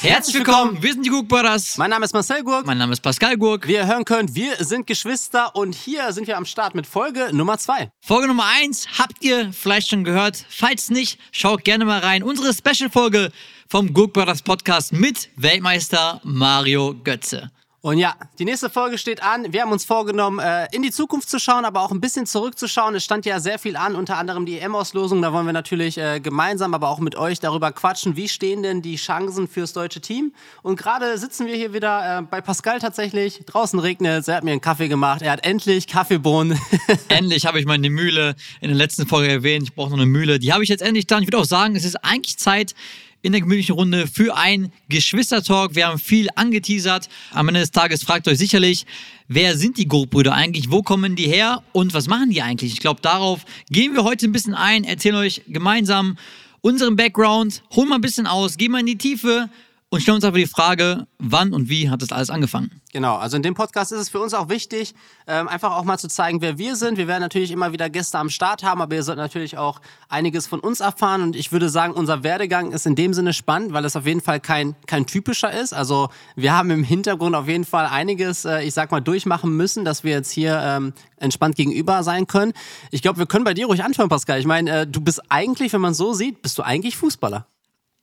Herzlich willkommen, wir sind die Gurk Brothers. Mein Name ist Marcel Gurk. Mein Name ist Pascal Gurk. Wie ihr hören könnt, wir sind Geschwister und hier sind wir am Start mit Folge Nummer 2. Folge Nummer 1 habt ihr vielleicht schon gehört. Falls nicht, schaut gerne mal rein. Unsere Special-Folge vom Gurk Brothers Podcast mit Weltmeister Mario Götze. Und ja, die nächste Folge steht an. Wir haben uns vorgenommen, äh, in die Zukunft zu schauen, aber auch ein bisschen zurückzuschauen. Es stand ja sehr viel an, unter anderem die EM-Auslosung. Da wollen wir natürlich äh, gemeinsam, aber auch mit euch darüber quatschen, wie stehen denn die Chancen fürs deutsche Team. Und gerade sitzen wir hier wieder äh, bei Pascal tatsächlich. Draußen regnet es, er hat mir einen Kaffee gemacht. Er hat endlich Kaffeebohnen. endlich habe ich meine Mühle in der letzten Folge erwähnt. Ich brauche noch eine Mühle. Die habe ich jetzt endlich da. Ich würde auch sagen, es ist eigentlich Zeit, in der gemütlichen Runde für ein Geschwistertalk. Wir haben viel angeteasert. Am Ende des Tages fragt euch sicherlich, wer sind die Gurkbrüder eigentlich? Wo kommen die her? Und was machen die eigentlich? Ich glaube, darauf gehen wir heute ein bisschen ein, erzählen euch gemeinsam unseren Background, holen mal ein bisschen aus, gehen mal in die Tiefe und stellen uns einfach die Frage, wann und wie hat das alles angefangen? Genau, also in dem Podcast ist es für uns auch wichtig, ähm, einfach auch mal zu zeigen, wer wir sind. Wir werden natürlich immer wieder Gäste am Start haben, aber ihr sollt natürlich auch einiges von uns erfahren. Und ich würde sagen, unser Werdegang ist in dem Sinne spannend, weil es auf jeden Fall kein, kein typischer ist. Also wir haben im Hintergrund auf jeden Fall einiges, äh, ich sag mal, durchmachen müssen, dass wir jetzt hier ähm, entspannt gegenüber sein können. Ich glaube, wir können bei dir ruhig anfangen, Pascal. Ich meine, äh, du bist eigentlich, wenn man so sieht, bist du eigentlich Fußballer.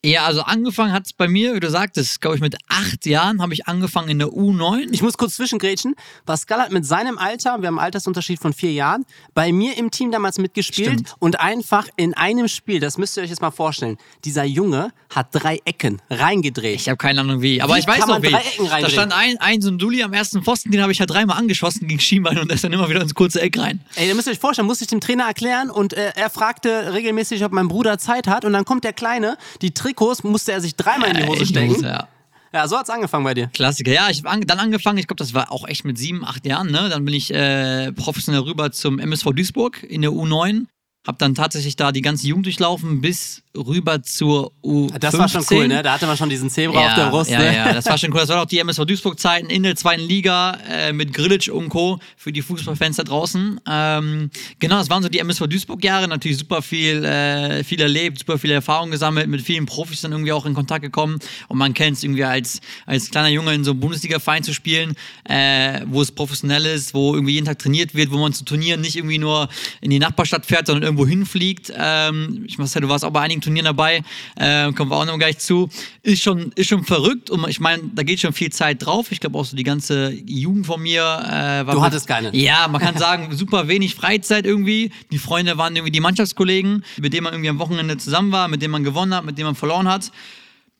Ja, also angefangen hat es bei mir, wie du sagtest, glaube ich, mit acht Jahren habe ich angefangen in der U9. Ich muss kurz zwischengrätschen. Pascal hat mit seinem Alter, wir haben einen Altersunterschied von vier Jahren, bei mir im Team damals mitgespielt Stimmt. und einfach in einem Spiel, das müsst ihr euch jetzt mal vorstellen, dieser Junge hat drei Ecken reingedreht. Ich habe keine Ahnung wie, aber Wie ich weiß noch wie. Da stand ein, ein so ein Dulli am ersten Pfosten, den habe ich halt dreimal angeschossen gegen Schienbein und der ist dann immer wieder ins kurze Eck rein. Ey, ihr müsst euch vorstellen, musste ich dem Trainer erklären und äh, er fragte regelmäßig, ob mein Bruder Zeit hat und dann kommt der Kleine, die Trikots musste er sich dreimal in die Hose stecken. Ja. Ja, so hat's angefangen bei dir. Klassiker. Ja, ich habe an, dann angefangen, ich glaube, das war auch echt mit sieben, acht Jahren, ne? Dann bin ich äh, professionell rüber zum MSV Duisburg in der U9. Hab dann tatsächlich da die ganze Jugend durchlaufen bis rüber zur U15. Das war schon cool, ne? Da hatte man schon diesen Zebra auf der Brust. ja, ne? ja, das war schon cool. Das war auch die MSV Duisburg-Zeiten in der zweiten Liga äh, mit Grillitsch und Co. für die Fußballfans da draußen. Ähm, genau, das waren so die MSV Duisburg-Jahre. Natürlich super viel, äh, viel erlebt, super viel Erfahrung gesammelt, mit vielen Profis dann irgendwie auch in Kontakt gekommen. Und man kennt es irgendwie als, als kleiner Junge in so einem Bundesliga-Verein zu spielen, äh, wo es professionell ist, wo irgendwie jeden Tag trainiert wird, wo man zu Turnieren nicht irgendwie nur in die Nachbarstadt fährt, sondern irgendwo hinfliegt. Ähm, ich weiß ja, du warst auch bei einigen Turnieren dabei, äh, kommen wir auch noch gleich zu. Ist schon, ist schon verrückt und ich meine, da geht schon viel Zeit drauf. Ich glaube auch so die ganze Jugend von mir äh, war. Du hattest keine. Ja, man kann sagen, super wenig Freizeit irgendwie. Die Freunde waren irgendwie die Mannschaftskollegen, mit denen man irgendwie am Wochenende zusammen war, mit denen man gewonnen hat, mit denen man verloren hat.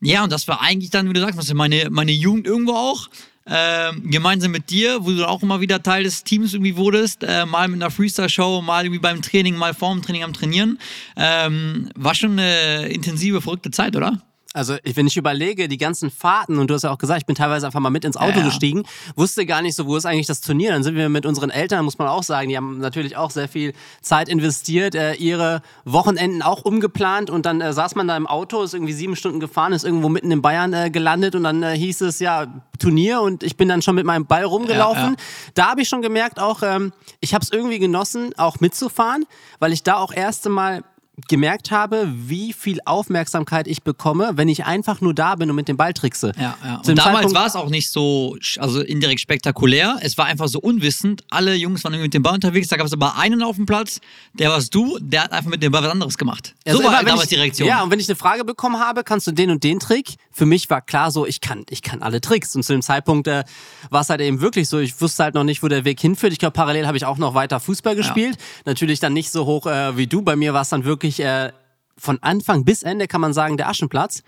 Ja, und das war eigentlich dann, wie du sagst, meine, meine Jugend irgendwo auch. Ähm, gemeinsam mit dir, wo du auch immer wieder Teil des Teams irgendwie wurdest, äh, mal mit einer Freestyle-Show, mal irgendwie beim Training, mal vorm Training am Trainieren. Ähm, war schon eine intensive, verrückte Zeit, oder? Also ich- wenn ich überlege, die ganzen Fahrten, und du hast ja auch gesagt, ich bin teilweise einfach mal mit ins Auto Ja, ja. gestiegen, wusste gar nicht so, wo ist eigentlich das Turnier. Dann sind wir mit unseren Eltern, muss man auch sagen, die haben natürlich auch sehr viel Zeit investiert, äh, ihre Wochenenden auch umgeplant und dann äh, saß man da im Auto, ist irgendwie sieben Stunden gefahren, ist irgendwo mitten in Bayern äh, gelandet und dann äh, hieß es ja Turnier und ich bin dann schon mit meinem Ball rumgelaufen. Ja. Da habe ich schon gemerkt, auch ähm, ich habe es irgendwie genossen, auch mitzufahren, weil ich da auch erste Mal gemerkt habe, wie viel Aufmerksamkeit ich bekomme, wenn ich einfach nur da bin und mit dem Ball trickse. Ja, ja. Und damals war es auch nicht so, also indirekt spektakulär. Es war einfach so unwissend. Alle Jungs waren irgendwie mit dem Ball unterwegs. Da gab es aber einen auf dem Platz, der warst du, der hat einfach mit dem Ball was anderes gemacht. Also so war immer, halt damals ich, die Reaktion. Ja, und wenn ich eine Frage bekommen habe, kannst du den und den Trick? Für mich war klar so, ich kann, ich kann alle Tricks. Und zu dem Zeitpunkt äh, war es halt eben wirklich so, ich wusste halt noch nicht, wo der Weg hinführt. Ich glaube, parallel habe ich auch noch weiter Fußball gespielt. Natürlich dann nicht so hoch äh, wie du. Bei mir war es dann wirklich äh, von Anfang bis Ende, kann man sagen, der Aschenplatz.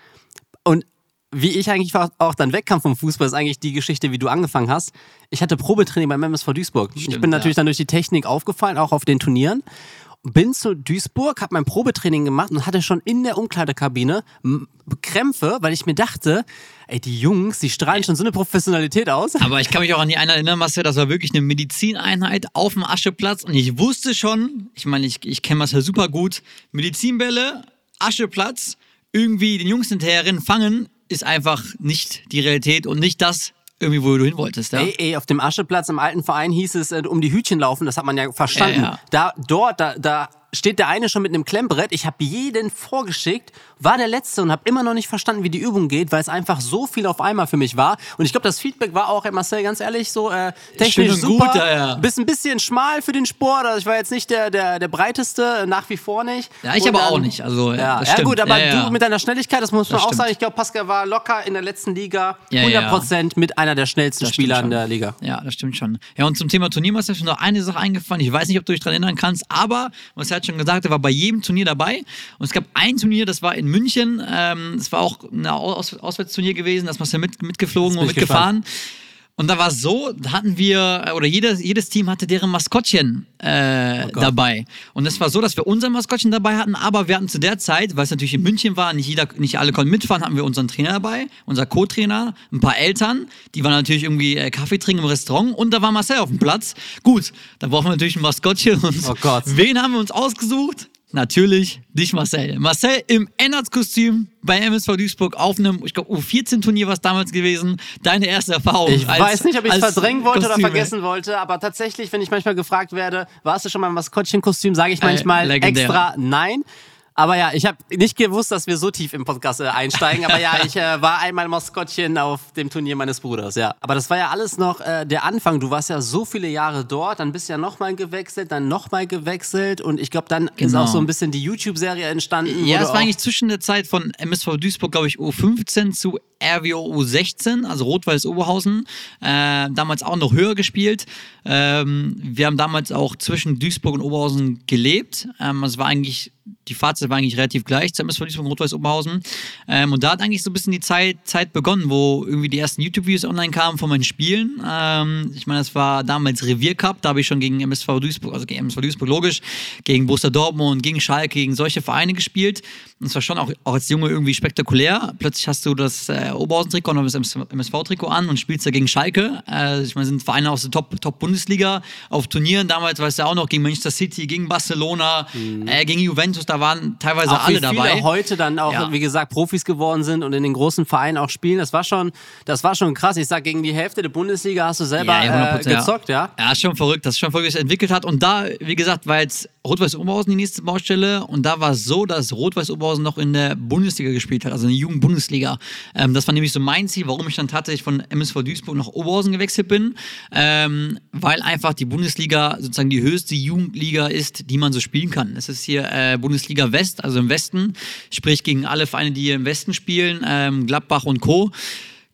Und wie ich eigentlich auch dann wegkam vom Fußball, ist eigentlich die Geschichte, wie du angefangen hast. Ich hatte Probetraining beim MSV Duisburg. ich Stimmt, bin natürlich ja. dann durch die Technik aufgefallen, auch auf den Turnieren. Bin zu Duisburg, habe mein Probetraining gemacht und hatte schon in der Umkleidekabine Krämpfe, weil ich mir dachte, ey, die Jungs, die strahlen schon so eine Professionalität aus. Aber ich kann mich auch an die eine erinnern, Marcel, das war wirklich eine Medizineinheit auf dem Ascheplatz und ich wusste schon, ich meine, ich, ich kenne Marcel super gut, Medizinbälle, Ascheplatz, irgendwie den Jungs hinterherrennen, fangen, ist einfach nicht die Realität und nicht das, irgendwie, wo du hin wolltest. Ja? Ey, ey, auf dem Ascheplatz im alten Verein hieß es, äh, um die Hütchen laufen, das hat man ja verstanden. Ja, ja. Da, dort, da, da steht der eine schon mit einem Klemmbrett. Ich habe jeden vorgeschickt, war der Letzte und habe immer noch nicht verstanden, wie die Übung geht, weil es einfach so viel auf einmal für mich war. Und ich glaube, das Feedback war auch, ey Marcel, ganz ehrlich, so äh, technisch super. gut, ja, ja. Bist ein bisschen schmal für den Sport. Also ich war jetzt nicht der, der, der breiteste, nach wie vor nicht. Ja, ich Und, aber auch ähm, nicht. Also, Ja, ja gut, aber du mit deiner Schnelligkeit, das muss man Das auch stimmt. sagen. Ich glaube, Pascal war locker in der letzten Liga Ja, 100% mit einer der schnellsten Das Spieler in der Liga. Ja, das stimmt schon. Ja, und zum Thema Turniermeister ist mir noch eine Sache eingefallen. Ich weiß nicht, ob du dich daran erinnern kannst, aber, was er hat schon gesagt, er war bei jedem Turnier dabei. Und es gab ein Turnier, das war in München. Ähm, es war auch ein Aus Auswärtsturnier gewesen, da ist man mit, mitgeflogen und mitgefahren. Und da war es so, da hatten wir, oder jedes, jedes Team hatte deren Maskottchen äh, Gott. dabei. Und es war so, dass wir unser Maskottchen dabei hatten, aber wir hatten zu der Zeit, weil es natürlich in München war, nicht, jeder, nicht alle konnten mitfahren, hatten wir unseren Trainer dabei, unser Co-Trainer, ein paar Eltern, die waren natürlich irgendwie äh, Kaffee trinken im Restaurant und da war Marcel auf dem Platz. Gut, da brauchen wir natürlich ein Maskottchen und Oh Gott. wen haben wir uns ausgesucht? Natürlich dich, Marcel. Marcel im Ennards-Kostüm bei MSV Duisburg auf einem, ich glaube, U14-Turnier war es damals gewesen. Deine erste Erfahrung. Ich als- weiß nicht, ob ich es verdrängen wollte oder Kostüme. vergessen wollte, aber tatsächlich, wenn ich manchmal gefragt werde, warst du schon mal im Maskottchenkostüm, sage ich Äh, manchmal legendär. extra nein. Aber ja, ich habe nicht gewusst, dass wir so tief im Podcast äh, einsteigen. Aber ja, ich äh, war einmal Maskottchen auf dem Turnier meines Bruders, ja. Aber das war ja alles noch äh, der Anfang. Du warst ja so viele Jahre dort, dann bist du ja nochmal gewechselt, dann nochmal gewechselt und ich glaube, dann ist Genau. auch so ein bisschen die YouTube-Serie entstanden. Ja, es du war eigentlich zwischen der Zeit von MSV Duisburg, glaube ich, U15 zu RWO U16, also Rot-Weiß Oberhausen. Äh, damals auch noch höher gespielt. Ähm, wir haben damals auch zwischen Duisburg und Oberhausen gelebt. Ähm, es war eigentlich, die Fahrzeit war eigentlich relativ gleich zu MSV Duisburg und Rot-Weiß Oberhausen. Ähm, und da hat eigentlich so ein bisschen die Zeit, Zeit begonnen, wo irgendwie die ersten YouTube-Videos online kamen von meinen Spielen. Ähm, ich meine, das war damals Reviercup, da habe ich schon gegen MSV Duisburg, also gegen MSV Duisburg logisch, gegen Borussia Dortmund, gegen Schalke, gegen solche Vereine gespielt. Und es war schon auch, auch als Junge irgendwie spektakulär. Plötzlich hast du das äh, Oberhausen-Trikot und das MSV-Trikot an und spielst da gegen Schalke. Äh, ich meine, sind Vereine aus der Top- Top-Bundesliga auf Turnieren. Damals weißt du auch noch gegen Manchester City, gegen Barcelona, äh, gegen Juventus, da waren teilweise auch alle wie viele dabei. heute dann auch, Ja. wie gesagt, Profis geworden sind und in den großen Vereinen auch spielen. Das war schon, das war schon krass. Ich sag, gegen die Hälfte der Bundesliga hast du selber äh, 100%, gezockt, ja? Ja, ist schon verrückt, das ist schon verrückt, es entwickelt hat. Und da, wie gesagt, war jetzt Rot-Weiß Oberhausen die nächste Baustelle. Und da war es so, dass Rot-Weiß Oberhausen noch in der Bundesliga gespielt hat, also in der Jugendbundesliga. Ähm, das war nämlich so mein Ziel, warum ich dann tatsächlich von MSV Duisburg nach Oberhausen gewechselt bin. Ähm, weil einfach die Bundesliga sozusagen die höchste Jugendliga ist, die man so spielen kann. Es ist hier äh, Bundesliga West, also im Westen, sprich gegen alle Vereine, die hier im Westen spielen, ähm, Gladbach und Co.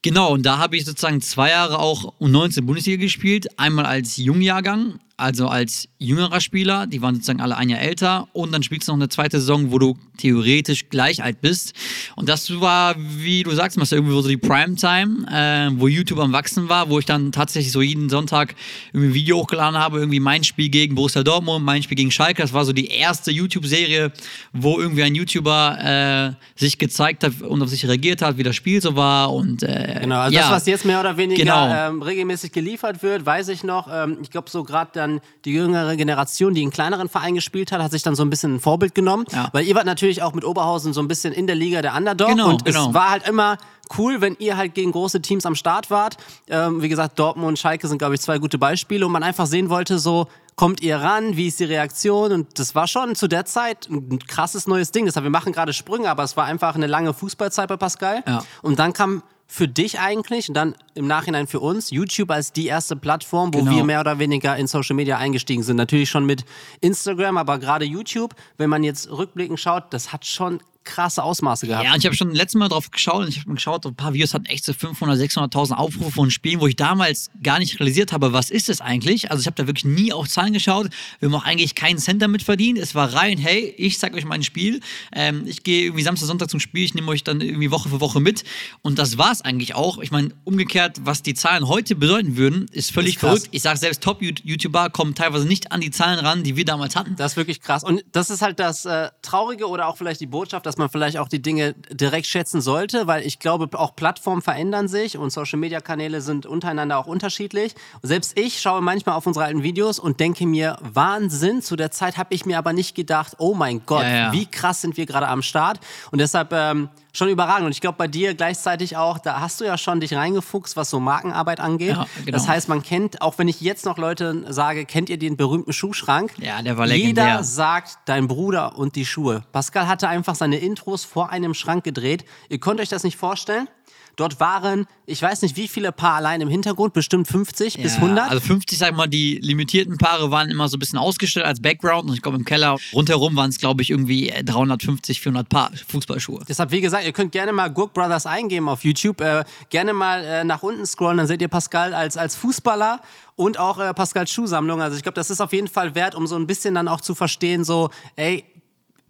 Genau, und da habe ich sozusagen zwei Jahre auch U19 Bundesliga gespielt. Einmal als Jungjahrgang, also als jüngerer Spieler, die waren sozusagen alle ein Jahr älter. Und dann spielst du noch eine zweite Saison, wo du theoretisch gleich alt bist. Und das war, wie du sagst, Marcel, irgendwie so die Primetime, äh, wo YouTube am Wachsen war, wo ich dann tatsächlich so jeden Sonntag irgendwie ein Video hochgeladen habe, irgendwie mein Spiel gegen Borussia Dortmund, mein Spiel gegen Schalke. Das war so die erste YouTube-Serie, wo irgendwie ein YouTuber äh, sich gezeigt hat und auf sich reagiert hat, wie das Spiel so war. Und äh, Genau, also ja. das, was jetzt mehr oder weniger Genau. ähm, regelmäßig geliefert wird, weiß ich noch. Ähm, ich glaube, so gerade dann die jüngere Generation, die in kleineren Vereinen gespielt hat, hat sich dann so ein bisschen ein Vorbild genommen. Ja. Weil ihr wart natürlich auch mit Oberhausen so ein bisschen in der Liga der Underdog. Genau, und genau. es war halt immer cool, wenn ihr halt gegen große Teams am Start wart. Ähm, wie gesagt, Dortmund und Schalke sind, glaube ich, zwei gute Beispiele. Und man einfach sehen wollte, so kommt ihr ran, wie ist die Reaktion? Und das war schon zu der Zeit ein krasses neues Ding. Deshalb, wir machen gerade Sprünge, aber es war einfach eine lange Fußballzeit bei Pascal. Ja. Und dann kam für dich eigentlich und dann im Nachhinein für uns YouTube als die erste Plattform, wo Genau. wir mehr oder weniger in Social Media eingestiegen sind. Natürlich schon mit Instagram, aber gerade YouTube, wenn man jetzt rückblickend schaut, das hat schon krasse Ausmaße gehabt. Ja, ich habe schon letztes Mal drauf geschaut und ich habe geschaut, ein paar Videos hatten echt so 500, 600.000 Aufrufe von Spielen, wo ich damals gar nicht realisiert habe, was ist es eigentlich? Also ich habe da wirklich nie auf Zahlen geschaut. Wir haben auch eigentlich keinen Cent damit verdient. Es war rein, hey, ich zeig euch mein Spiel. Ähm, ich gehe irgendwie Samstag, Sonntag zum Spiel, ich nehme euch dann irgendwie Woche für Woche mit. Und das war es eigentlich auch. Ich meine, umgekehrt, was die Zahlen heute bedeuten würden, ist völlig Ist verrückt. Ich sage selbst, Top-YouTuber kommen teilweise nicht an die Zahlen ran, die wir damals hatten. Das ist wirklich krass. Und das ist halt das äh, Traurige oder auch vielleicht die Botschaft, dass dass man vielleicht auch die Dinge direkt schätzen sollte, weil ich glaube, auch Plattformen verändern sich und Social-Media-Kanäle sind untereinander auch unterschiedlich. selbst ich schaue manchmal auf unsere alten Videos und denke mir, Wahnsinn, zu der Zeit habe ich mir aber nicht gedacht, oh mein Gott, ja, ja. wie krass sind wir gerade am Start. Und deshalb ähm, schon überragend. Und ich glaube, bei dir gleichzeitig auch, da hast du ja schon dich reingefuchst, was so Markenarbeit angeht. Ja, genau. Das heißt, man kennt, auch wenn ich jetzt noch Leute sage, kennt ihr den berühmten Schuhschrank? Ja, der war legendär. Jeder sagt, dein Bruder und die Schuhe. Pascal hatte einfach seine Intros vor einem Schrank gedreht. Ihr könnt euch das nicht vorstellen. Dort waren, ich weiß nicht, wie viele Paar allein im Hintergrund, bestimmt 50 ja, bis 100. Also 50, sag mal, die limitierten Paare waren immer so ein bisschen ausgestellt als Background und ich glaube im Keller rundherum waren es, glaube ich, irgendwie 350, 400 Paar Fußballschuhe. Deshalb, wie gesagt, ihr könnt gerne mal Gurk Brothers eingeben auf YouTube, äh, gerne mal äh, nach unten scrollen, dann seht ihr Pascal als, als Fußballer und auch äh, Pascals Schuhsammlung. Also ich glaube, das ist auf jeden Fall wert, um so ein bisschen dann auch zu verstehen, so, ey,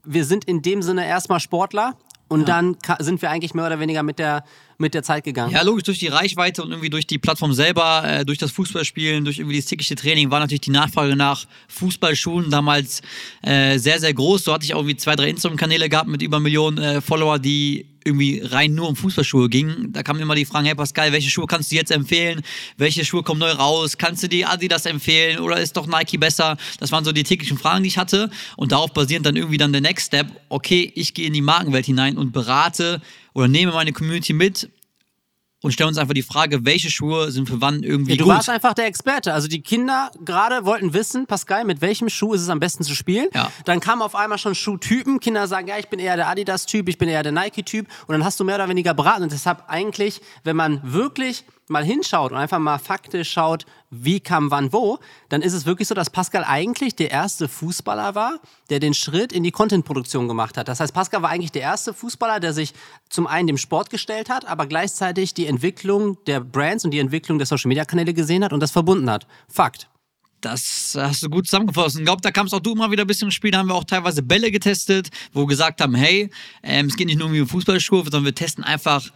wir sind in dem Sinne erstmal Sportler, und ja. dann sind wir eigentlich mehr oder weniger mit der, mit der Zeit gegangen. Ja, logisch, durch die Reichweite und irgendwie durch die Plattform selber, äh, durch das Fußballspielen, durch irgendwie das tägliche Training war natürlich die Nachfrage nach Fußballschuhen damals äh, sehr, sehr groß. So hatte ich auch irgendwie zwei, drei Instagram-Kanäle gehabt mit über Millionen äh, Follower, die irgendwie rein nur um Fußballschuhe ging. Da kamen immer die Fragen, hey Pascal, welche Schuhe kannst du jetzt empfehlen? Welche Schuhe kommen neu raus? Kannst du die Adidas empfehlen oder ist doch Nike besser? Das waren so die täglichen Fragen, die ich hatte. Und darauf basierend dann irgendwie dann der Next Step, okay, ich gehe in die Markenwelt hinein und berate oder nehme meine Community mit und stellen uns einfach die Frage, welche Schuhe sind für wann irgendwie ja, du gut. Du warst einfach der Experte. Also die Kinder gerade wollten wissen, Pascal, mit welchem Schuh ist es am besten zu spielen. Ja. Dann kamen auf einmal schon Schuhtypen. Kinder sagen, ja, ich bin eher der Adidas-Typ, ich bin eher der Nike-Typ. Und dann hast du mehr oder weniger beraten. Und deshalb eigentlich, wenn man wirklich mal hinschaut und einfach mal faktisch schaut, wie kam wann wo, dann ist es wirklich so, dass Pascal eigentlich der erste Fußballer war, der den Schritt in die Content-Produktion gemacht hat. Das heißt, Pascal war eigentlich der erste Fußballer, der sich zum einen dem Sport gestellt hat, aber gleichzeitig die Entwicklung der Brands und die Entwicklung der Social-Media-Kanäle gesehen hat und das verbunden hat. Fakt. Das hast du gut zusammengefasst. Ich glaube, da kamst auch du immer wieder ein bisschen ins Spiel. Da haben wir auch teilweise Bälle getestet, wo wir gesagt haben, hey, ähm, es geht nicht nur um Fußballschuhe, sondern wir testen einfach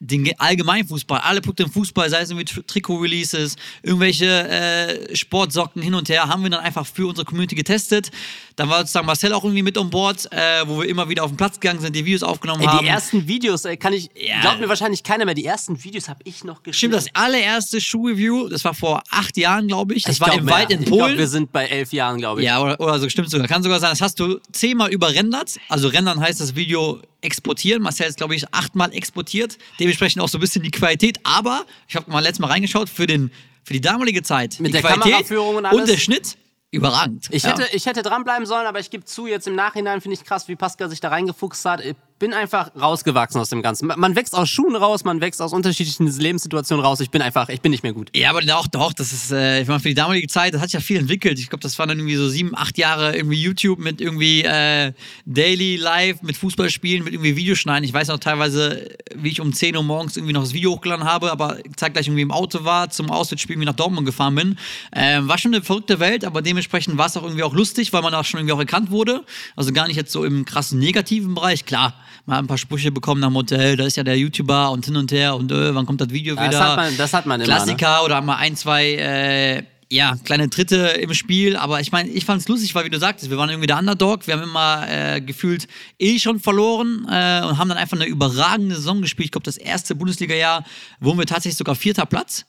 den Allgemeinfußball, alle Punkte im Fußball, sei es irgendwie Trikot-Releases, irgendwelche äh, Sportsocken hin und her, haben wir dann einfach für unsere Community getestet. Dann war sozusagen Marcel auch irgendwie mit on board, äh, wo wir immer wieder auf den Platz gegangen sind, die Videos aufgenommen ey, haben. Die ersten Videos, ey, kann ich, ja. glaubt mir wahrscheinlich keiner mehr, die ersten Videos habe ich noch geschrieben. Stimmt, das allererste Schuh-Review, das war vor acht Jahren, glaube ich. Das ich war im Wald in Polen. Ich glaube, wir sind bei elf Jahren, glaube ich. Ja, oder, oder so, stimmt sogar. Kann sogar sein, das hast du zehnmal überrendert. Also rendern heißt das Video exportieren. Marcel ist, glaube ich, achtmal exportiert. Dementsprechend auch so ein bisschen die Qualität. Aber ich habe mal letztes Mal reingeschaut für, den, für die damalige Zeit. Mit der Qualität Kameraführung und alles. Und der Schnitt überragend. Ich, ja. hätte, ich hätte dranbleiben sollen, aber ich gebe zu, jetzt im Nachhinein finde ich krass, wie Pascal sich da reingefuchst hat bin einfach rausgewachsen aus dem Ganzen. Man wächst aus Schuhen raus, man wächst aus unterschiedlichen Lebenssituationen raus. Ich bin einfach, ich bin nicht mehr gut. Ja, aber doch, doch, das ist, äh, ich meine, für die damalige Zeit, das hat sich ja viel entwickelt. Ich glaube, das waren dann irgendwie so sieben, acht Jahre irgendwie YouTube mit irgendwie äh, Daily Live, mit Fußballspielen, mit irgendwie Videoschneiden. Ich weiß noch teilweise, wie ich um 10 Uhr morgens irgendwie noch das Video hochgeladen habe, aber zeitgleich irgendwie im Auto war, zum Auswärtsspiel wie nach Dortmund gefahren bin. Ähm, war schon eine verrückte Welt, aber dementsprechend war es auch irgendwie auch lustig, weil man auch schon irgendwie auch erkannt wurde. Also gar nicht jetzt so im krassen negativen Bereich. Klar, mal ein paar Sprüche bekommen nach dem Hotel, da ist ja der YouTuber und hin und her und äh, wann kommt das Video wieder? Das hat man, das hat man immer, Klassiker ne? oder mal ein, zwei äh, ja, kleine Tritte im Spiel, aber ich meine, ich fand es lustig, weil wie du sagtest, wir waren irgendwie der Underdog, wir haben immer äh, gefühlt eh schon verloren äh, und haben dann einfach eine überragende Saison gespielt. Ich glaube, das erste Bundesliga-Jahr wurden wir tatsächlich sogar vierter Platz.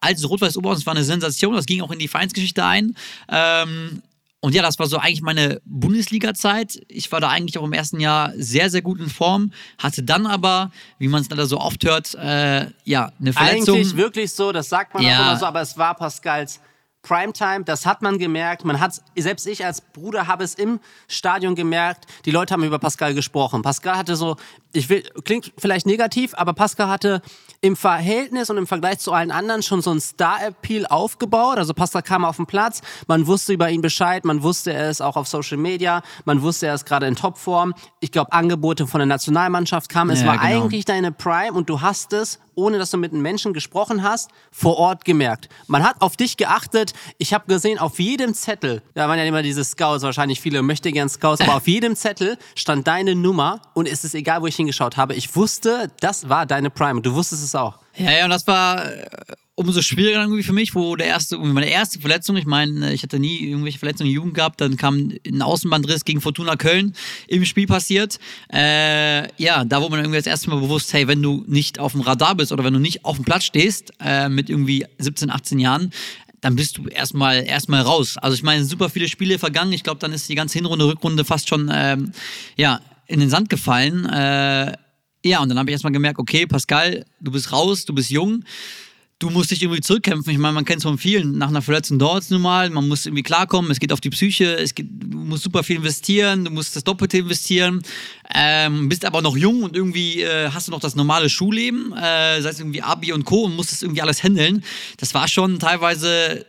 Als Rot-Weiß Oberhausen, war eine Sensation, das ging auch in die Vereinsgeschichte ein. Ähm, und ja, das war so eigentlich meine Bundesliga-Zeit. Ich war da eigentlich auch im ersten Jahr sehr, sehr gut in Form, hatte dann aber, wie man es leider so oft hört, äh, ja, eine Verletzung. Eigentlich wirklich so, das sagt man ja. auch immer so, aber es war Pascals Primetime, das hat man gemerkt. Man hat, selbst ich als Bruder habe es im Stadion gemerkt. Die Leute haben über Pascal gesprochen. Pascal hatte so, ich will, klingt vielleicht negativ, aber Pascal hatte im Verhältnis und im Vergleich zu allen anderen schon so ein Star-Appeal aufgebaut. Also Pascal kam auf den Platz, man wusste über ihn Bescheid, man wusste, er ist auch auf Social Media, man wusste, er ist gerade in Topform. Ich glaube, Angebote von der Nationalmannschaft kamen. Es ja, war genau. eigentlich deine Prime und du hast es, ohne dass du mit einem Menschen gesprochen hast, vor Ort gemerkt. Man hat auf dich geachtet. Ich habe gesehen, auf jedem Zettel, da waren ja immer diese Scouts, wahrscheinlich viele möchte gern Scouts, aber auf jedem Zettel stand deine Nummer und es ist egal, wo ich hingehe hingeschaut habe, ich wusste, das war deine Prime. Du wusstest es auch. Ja, ja, und das war äh, umso schwieriger irgendwie für mich, wo der erste, meine erste Verletzung, ich meine, ich hatte nie irgendwelche Verletzungen in der Jugend gehabt, dann kam ein Außenbandriss gegen Fortuna Köln im Spiel passiert. Äh, ja, da wurde man irgendwie das erste Mal bewusst, hey, wenn du nicht auf dem Radar bist oder wenn du nicht auf dem Platz stehst, äh, mit irgendwie 17, 18 Jahren, dann bist du erstmal erstmal raus. Also ich meine, super viele Spiele vergangen. Ich glaube, dann ist die ganze Hinrunde, Rückrunde fast schon ähm, ja, in den Sand gefallen. Äh, ja, und dann habe ich erstmal gemerkt, okay, Pascal, du bist raus, du bist jung du musst dich irgendwie zurückkämpfen. Ich meine, man kennt es von vielen. Nach einer Verletzung dauert es nun mal. Man muss irgendwie klarkommen. Es geht auf die Psyche. Es geht, du musst super viel investieren. Du musst das Doppelte investieren. Ähm, bist aber noch jung und irgendwie äh, hast du noch das normale Schulleben. Äh, sei es irgendwie Abi und Co. und musst das irgendwie alles handeln. Das war schon teilweise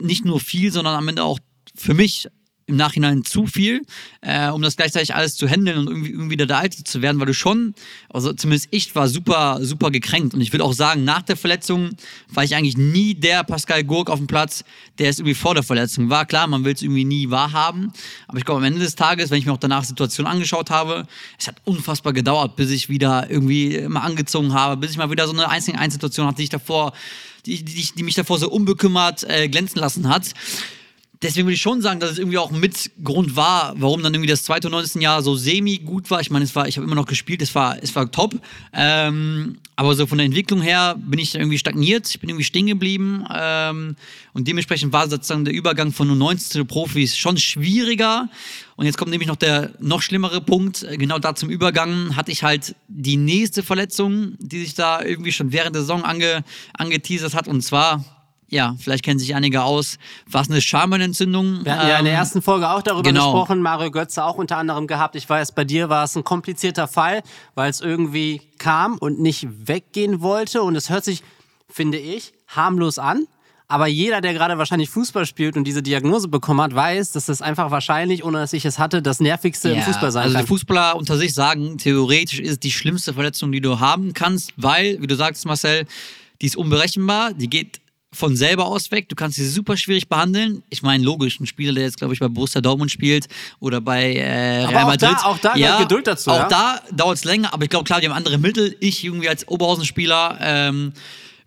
nicht nur viel, sondern am Ende auch für mich im Nachhinein zu viel, äh, um das gleichzeitig alles zu handeln und irgendwie, irgendwie der Alte zu werden, weil du schon, also zumindest ich war super, super gekränkt. Und ich will auch sagen, nach der Verletzung war ich eigentlich nie der Pascal Gurk auf dem Platz, der es irgendwie vor der Verletzung war. Klar, man will es irgendwie nie wahrhaben, aber ich glaube, am Ende des Tages, wenn ich mir auch danach Situation angeschaut habe, es hat unfassbar gedauert, bis ich wieder irgendwie mal angezogen habe, bis ich mal wieder so eine 1 1 Situation hatte, die ich davor, die, die, die mich davor so unbekümmert äh, glänzen lassen hat deswegen würde ich schon sagen, dass es irgendwie auch mit Grund war, warum dann irgendwie das zweite 19. Jahr so semi gut war. Ich meine, es war, ich habe immer noch gespielt, es war, es war top. Ähm, aber so von der Entwicklung her bin ich irgendwie stagniert, ich bin irgendwie stehen geblieben. Ähm, und dementsprechend war sozusagen der Übergang von nur 19 zu Profis schon schwieriger. Und jetzt kommt nämlich noch der noch schlimmere Punkt. Genau da zum Übergang hatte ich halt die nächste Verletzung, die sich da irgendwie schon während der Saison ange, angeteasert hat. Und zwar ja, vielleicht kennen sich einige aus, was eine Schambenentzündung. Wir hatten ja in der ähm, ersten Folge auch darüber genau. gesprochen, Mario Götze auch unter anderem gehabt. Ich weiß, bei dir war es ein komplizierter Fall, weil es irgendwie kam und nicht weggehen wollte. Und es hört sich, finde ich, harmlos an. Aber jeder, der gerade wahrscheinlich Fußball spielt und diese Diagnose bekommen hat, weiß, dass das einfach wahrscheinlich, ohne dass ich es hatte, das nervigste ja, im Fußball sein also kann. Also die Fußballer unter sich sagen, theoretisch ist es die schlimmste Verletzung, die du haben kannst, weil, wie du sagst, Marcel, die ist unberechenbar, die geht von selber aus weg. Du kannst sie super schwierig behandeln. Ich meine, logisch, ein Spieler, der jetzt, glaube ich, bei Borussia Dortmund spielt oder bei äh, Real aber Madrid. Auch da, auch da ja, Geduld dazu. Auch ja? da dauert es länger, aber ich glaube, klar, die haben andere Mittel. Ich irgendwie als Oberhausen-Spieler ähm,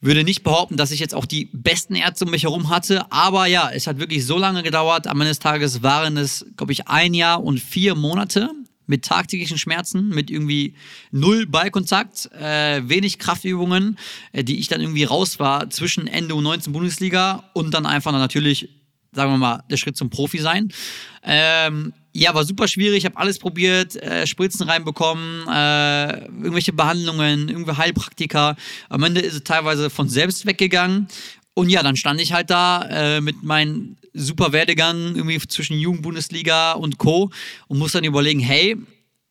würde nicht behaupten, dass ich jetzt auch die besten Ärzte um mich herum hatte. Aber ja, es hat wirklich so lange gedauert. Am Ende des Tages waren es, glaube ich, ein Jahr und vier Monate mit tagtäglichen Schmerzen, mit irgendwie null Ballkontakt, äh, wenig Kraftübungen, äh, die ich dann irgendwie raus war zwischen Ende U19 Bundesliga und dann einfach dann natürlich, sagen wir mal, der Schritt zum Profi sein. Ähm, ja, war super schwierig. Ich habe alles probiert, äh, Spritzen reinbekommen, äh, irgendwelche Behandlungen, irgendwie Heilpraktika. Am Ende ist es teilweise von selbst weggegangen. Und ja, dann stand ich halt da äh, mit meinem super Werdegang irgendwie zwischen Jugendbundesliga und Co. und muss dann überlegen, hey,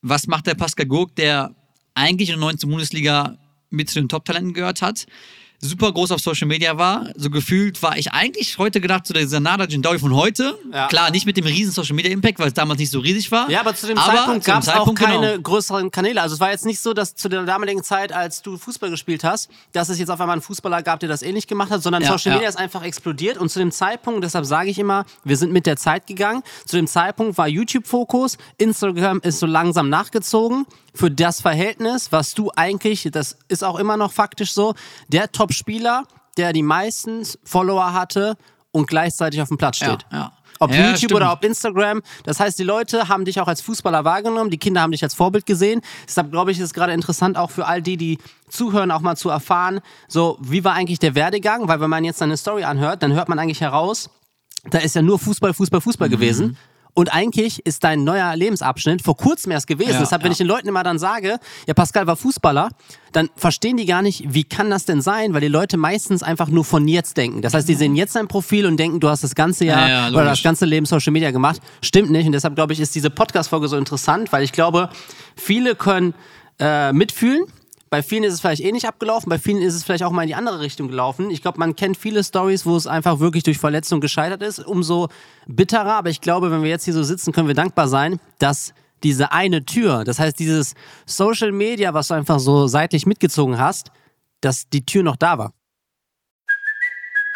was macht der Pascal Gurk, der eigentlich in der 19. Bundesliga mit zu den Top-Talenten gehört hat? Super groß auf Social Media war. So gefühlt war ich eigentlich heute gedacht zu so der Sanada Jindawi von heute. Ja. Klar, nicht mit dem riesen Social Media Impact, weil es damals nicht so riesig war. Ja, aber zu dem aber Zeitpunkt gab es auch keine genau. größeren Kanäle. Also es war jetzt nicht so, dass zu der damaligen Zeit, als du Fußball gespielt hast, dass es jetzt auf einmal einen Fußballer gab, der das ähnlich gemacht hat, sondern ja, Social Media ist einfach explodiert. Und zu dem Zeitpunkt, deshalb sage ich immer, wir sind mit der Zeit gegangen. Zu dem Zeitpunkt war YouTube-Fokus, Instagram ist so langsam nachgezogen für das Verhältnis, was du eigentlich, das ist auch immer noch faktisch so, der Top-Spieler, der die meisten Follower hatte und gleichzeitig auf dem Platz steht. Ja, ja. Ob ja, YouTube stimmt. oder ob Instagram. Das heißt, die Leute haben dich auch als Fußballer wahrgenommen, die Kinder haben dich als Vorbild gesehen. Deshalb glaube ich, ist es gerade interessant, auch für all die, die zuhören, auch mal zu erfahren, so, wie war eigentlich der Werdegang? Weil wenn man jetzt eine Story anhört, dann hört man eigentlich heraus, da ist ja nur Fußball, Fußball, Fußball mhm. gewesen. Und eigentlich ist dein neuer Lebensabschnitt vor kurzem erst gewesen. Ja, Deshalb, wenn ja. ich den Leuten immer dann sage, ja, Pascal war Fußballer, dann verstehen die gar nicht, wie kann das denn sein? Weil die Leute meistens einfach nur von jetzt denken. Das heißt, die sehen jetzt dein Profil und denken, du hast das ganze Jahr ja, oder das ganze Leben Social Media gemacht. Stimmt nicht. Und deshalb, glaube ich, ist diese Podcast-Folge so interessant, weil ich glaube, viele können äh, mitfühlen bei vielen ist es vielleicht eh nicht abgelaufen, bei vielen ist es vielleicht auch mal in die andere Richtung gelaufen. Ich glaube, man kennt viele Stories, wo es einfach wirklich durch Verletzung gescheitert ist. Umso bitterer, aber ich glaube, wenn wir jetzt hier so sitzen, können wir dankbar sein, dass diese eine Tür, das heißt dieses Social Media, was du einfach so seitlich mitgezogen hast, dass die Tür noch da war.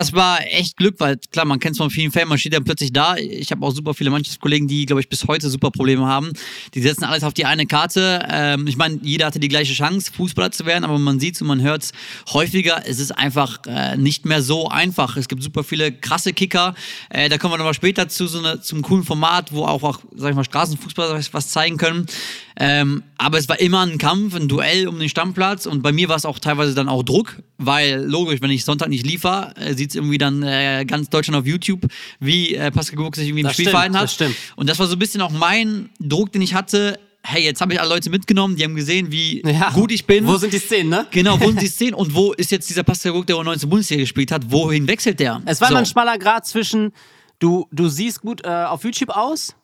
Das war echt Glück, weil klar, man kennt es von vielen Fällen, man steht dann plötzlich da. Ich habe auch super viele Mannschaftskollegen, die, glaube ich, bis heute super Probleme haben. Die setzen alles auf die eine Karte. Ähm, ich meine, jeder hatte die gleiche Chance, Fußballer zu werden, aber man sieht und man hört es häufiger. Es ist einfach äh, nicht mehr so einfach. Es gibt super viele krasse Kicker. Äh, da kommen wir nochmal später zu so einer, zum coolen Format, wo auch, auch sag ich mal, Straßenfußballer was zeigen können. Ähm, aber es war immer ein Kampf, ein Duell um den Stammplatz und bei mir war es auch teilweise dann auch Druck, weil logisch, wenn ich Sonntag nicht liefere, äh, sieht es irgendwie dann äh, ganz Deutschland auf YouTube, wie äh, Pascal Guck sich irgendwie im Spiel verhalten hat. das stimmt. Und das war so ein bisschen auch mein Druck, den ich hatte. Hey, jetzt habe ich alle Leute mitgenommen, die haben gesehen, wie Ja. gut ich bin. Wo sind die Szenen, ne? Genau, wo sind die Szenen und wo ist jetzt dieser Pascal Guck, der auch 19 Bundesliga gespielt hat, wohin wechselt der? Es war so. immer ein schmaler Grad zwischen, du, du siehst gut äh, auf YouTube aus,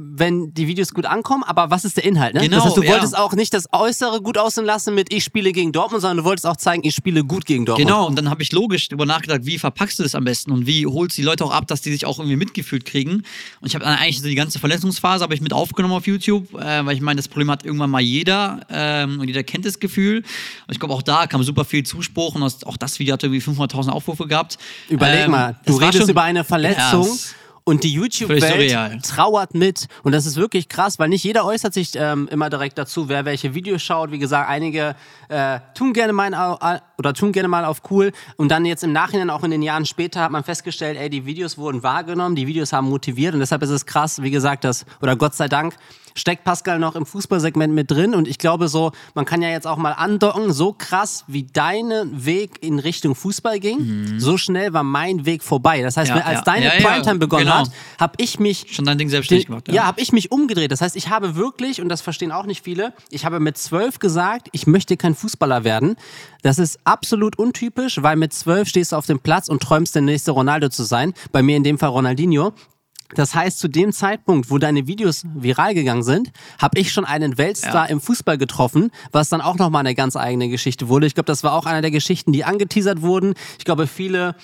wenn die Videos gut ankommen, aber was ist der Inhalt? Ne? Genau, das heißt, du ja. wolltest auch nicht das Äußere gut aussehen lassen mit ich spiele gegen Dortmund, sondern du wolltest auch zeigen, ich spiele gut gegen Dortmund. Genau, und dann habe ich logisch darüber nachgedacht, wie verpackst du das am besten und wie holst du die Leute auch ab, dass die sich auch irgendwie mitgefühlt kriegen. Und ich habe dann eigentlich so die ganze Verletzungsphase habe ich mit aufgenommen auf YouTube, äh, weil ich meine, das Problem hat irgendwann mal jeder ähm, und jeder kennt das Gefühl. Und ich glaube, auch da kam super viel Zuspruch und auch das Video hat irgendwie 500.000 Aufrufe gehabt. Überleg Ähm, mal, du redest schon- über eine Verletzung. Ja, es- und die YouTube-Welt trauert mit. Und das ist wirklich krass, weil nicht jeder äußert sich ähm, immer direkt dazu, wer welche Videos schaut. Wie gesagt, einige äh, tun gerne mal au- oder tun gerne mal auf cool. Und dann jetzt im Nachhinein, auch in den Jahren später, hat man festgestellt, ey, die Videos wurden wahrgenommen, die Videos haben motiviert. Und deshalb ist es krass, wie gesagt, das, oder Gott sei Dank, steckt Pascal noch im Fußballsegment mit drin. Und ich glaube so, man kann ja jetzt auch mal andocken, so krass wie dein Weg in Richtung Fußball ging, so schnell war mein Weg vorbei. Das heißt, Mhm. Ja, als ja. deine Ja, ja, Primetime begonnen genau. hat, habe ich mich Schon dein Ding selbstständig gemacht. Ja, habe ich mich umgedreht. Das heißt, ich habe wirklich, und das verstehen auch nicht viele, ich habe mit zwölf gesagt, ich möchte kein Fußballer werden. Das ist absolut untypisch, weil mit zwölf stehst du auf dem Platz und träumst, der nächste Ronaldo zu sein. Bei mir in dem Fall Ronaldinho. Das heißt, zu dem Zeitpunkt, wo deine Videos viral gegangen sind, habe ich schon einen Weltstar Ja. im Fußball getroffen, was dann auch nochmal eine ganz eigene Geschichte wurde. Ich glaube, das war auch einer der Geschichten, die angeteasert wurden. Ich glaube, viele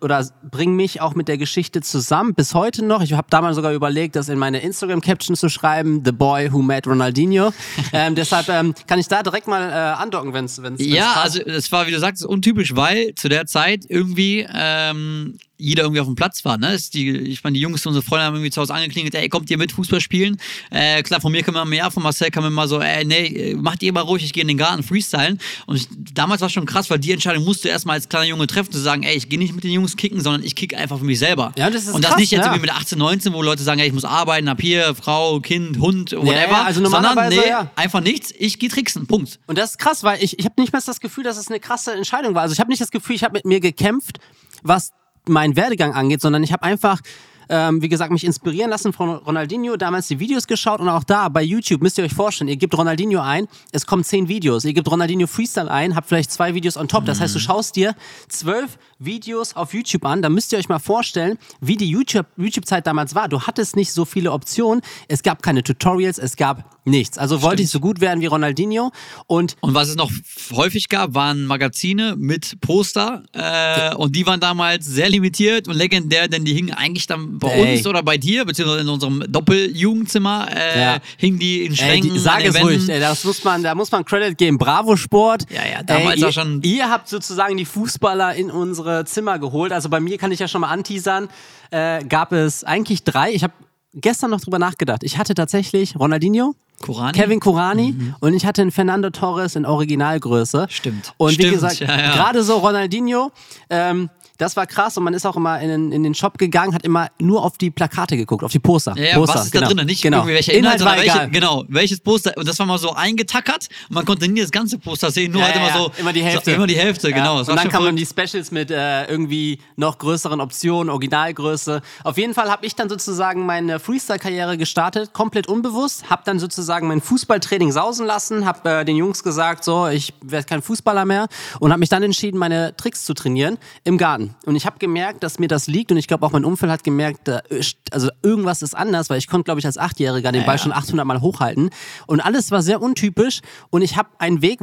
oder bringen mich auch mit der Geschichte zusammen bis heute noch. Ich habe damals sogar überlegt, das in meine Instagram-Caption zu schreiben, The Boy Who Met Ronaldinho. ähm, deshalb ähm, kann ich da direkt mal äh, andocken, wenn es Ja, also es war, wie du sagst, untypisch, weil zu der Zeit irgendwie ähm, jeder irgendwie auf dem Platz war. Ne? Die, ich meine, die Jungs, unsere Freunde haben irgendwie zu Hause angeklingelt, ey, kommt ihr mit Fußball spielen? Äh, klar, von mir kann man mehr, von Marcel kann man mal so, ey, nee, macht ihr mal ruhig, ich gehe in den Garten freestylen. Und ich, damals war es schon krass, weil die Entscheidung musst du erstmal als kleiner Junge treffen, zu sagen, ey, ich gehe nicht mit den Jungs kicken, sondern ich kicke einfach für mich selber. Ja, das ist Und das krass, nicht jetzt ja. irgendwie mit 18, 19, wo Leute sagen, ey, ich muss arbeiten, hab hier Frau, Kind, Hund, whatever. ja, also sondern normalerweise, nee, ja. einfach nichts, ich gehe tricksen, Punkt. Und das ist krass, weil ich, ich habe nicht mehr das Gefühl, dass es eine krasse Entscheidung war. Also ich habe nicht das Gefühl, ich habe mit mir gekämpft, was meinen Werdegang angeht, sondern ich habe einfach, ähm, wie gesagt, mich inspirieren lassen von Ronaldinho, damals die Videos geschaut und auch da bei YouTube müsst ihr euch vorstellen, ihr gebt Ronaldinho ein, es kommen zehn Videos, ihr gebt Ronaldinho Freestyle ein, habt vielleicht zwei Videos on top. Das heißt, du schaust dir zwölf Videos auf YouTube an, da müsst ihr euch mal vorstellen, wie die YouTube- YouTube-Zeit damals war. Du hattest nicht so viele Optionen, es gab keine Tutorials, es gab nichts. Also wollte ich so gut werden wie Ronaldinho und Und was es noch häufig gab, waren Magazine mit Poster. Äh, und die waren damals sehr limitiert und legendär, denn die hingen eigentlich dann bei Ey. uns oder bei dir, beziehungsweise in unserem Doppeljugendzimmer, äh, Ja. hingen die in Ey, Schränken. die, sag es ruhig, ey, das muss man, da muss man Credit geben. Bravo Sport. Ja, ja, damals ey, war ihr, schon- Ihr habt sozusagen die Fußballer in unsere Zimmer geholt. Also bei mir kann ich ja schon mal anteasern. Äh, gab es eigentlich drei. Ich habe gestern noch drüber nachgedacht. Ich hatte tatsächlich Ronaldinho, Kurani? Kevin Kurani und ich hatte einen Fernando Torres in Originalgröße. Stimmt. Und wie Stimmt, gesagt, ja, ja. gerade so Ronaldinho, ähm, das war krass und man ist auch immer in, den- in den Shop gegangen, hat immer nur auf die Plakate geguckt, auf die Poster. Ja, ja, Poster, was ist genau. da drin? Nicht genau. irgendwie welcher Inhalt, sondern war welche, egal. genau, welches Poster. Und das war mal so eingetackert und man konnte nie das ganze Poster sehen, nur Ja, halt immer so. immer die Hälfte. So, immer die Hälfte, genau. Und dann kamen verrückt. die Specials mit äh, irgendwie noch größeren Optionen, Originalgröße. Auf jeden Fall habe ich dann sozusagen meine Freestyle-Karriere gestartet, komplett unbewusst. Habe dann sozusagen mein Fußballtraining sausen lassen, habe äh, den Jungs gesagt, so, ich werde kein Fußballer mehr und habe mich dann entschieden, meine Tricks zu trainieren im Garten. Und ich habe gemerkt, dass mir das liegt und ich glaube auch mein Umfeld hat gemerkt, da, ist- also irgendwas ist anders, weil ich konnte, glaube ich, als Achtjähriger den Ball schon 800 Mal hochhalten und alles war sehr untypisch und ich habe einen Weg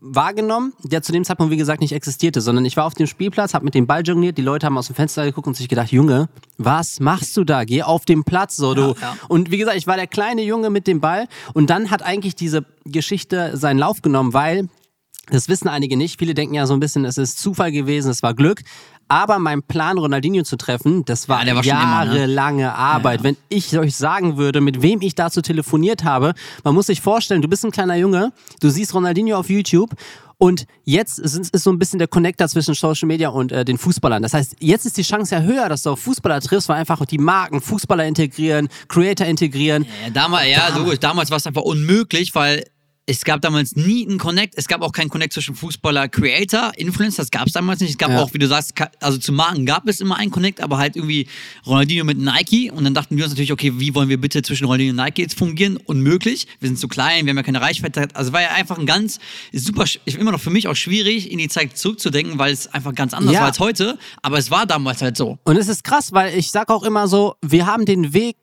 wahrgenommen, der zu dem Zeitpunkt, wie gesagt, nicht existierte, sondern ich war auf dem Spielplatz, habe mit dem Ball jongliert, die Leute haben aus dem Fenster geguckt und sich gedacht, Junge, was machst du da? Geh auf den Platz, so du. ja. Und wie gesagt, ich war der kleine Junge mit dem Ball und dann hat eigentlich diese Geschichte seinen Lauf genommen, weil das wissen einige nicht. Viele denken ja so ein bisschen, es ist Zufall gewesen, es war Glück. Aber mein Plan, Ronaldinho zu treffen, das war, Ja, war ne? jahrelange Arbeit. Wenn ich euch sagen würde, mit wem ich dazu telefoniert habe, man muss sich vorstellen, du bist ein kleiner Junge, du siehst Ronaldinho auf YouTube und jetzt ist, so ein bisschen der Connector zwischen Social Media und äh, den Fußballern. Das heißt, jetzt ist die Chance ja höher, dass du auf Fußballer triffst, weil einfach die Marken Fußballer integrieren, Creator integrieren. Ja, damals, ja, logisch, damals war es einfach unmöglich, weil es gab damals nie einen Connect, es gab auch keinen Connect zwischen Fußballer, Creator, Influencer, das gab es damals nicht. Es gab Ja. auch, wie du sagst, also zu Marken gab es immer einen Connect, aber halt irgendwie Ronaldinho mit Nike und dann dachten wir uns natürlich, okay, wie wollen wir bitte zwischen Ronaldinho und Nike jetzt fungieren? Unmöglich, wir sind zu klein, wir haben ja keine Reichweite. Also war ja einfach ein ganz, super, immer noch für mich auch schwierig, in die Zeit zurückzudenken, weil es einfach ganz anders Ja. war als heute, aber es war damals halt so. Und es ist krass, weil ich sag auch immer so, wir haben den Weg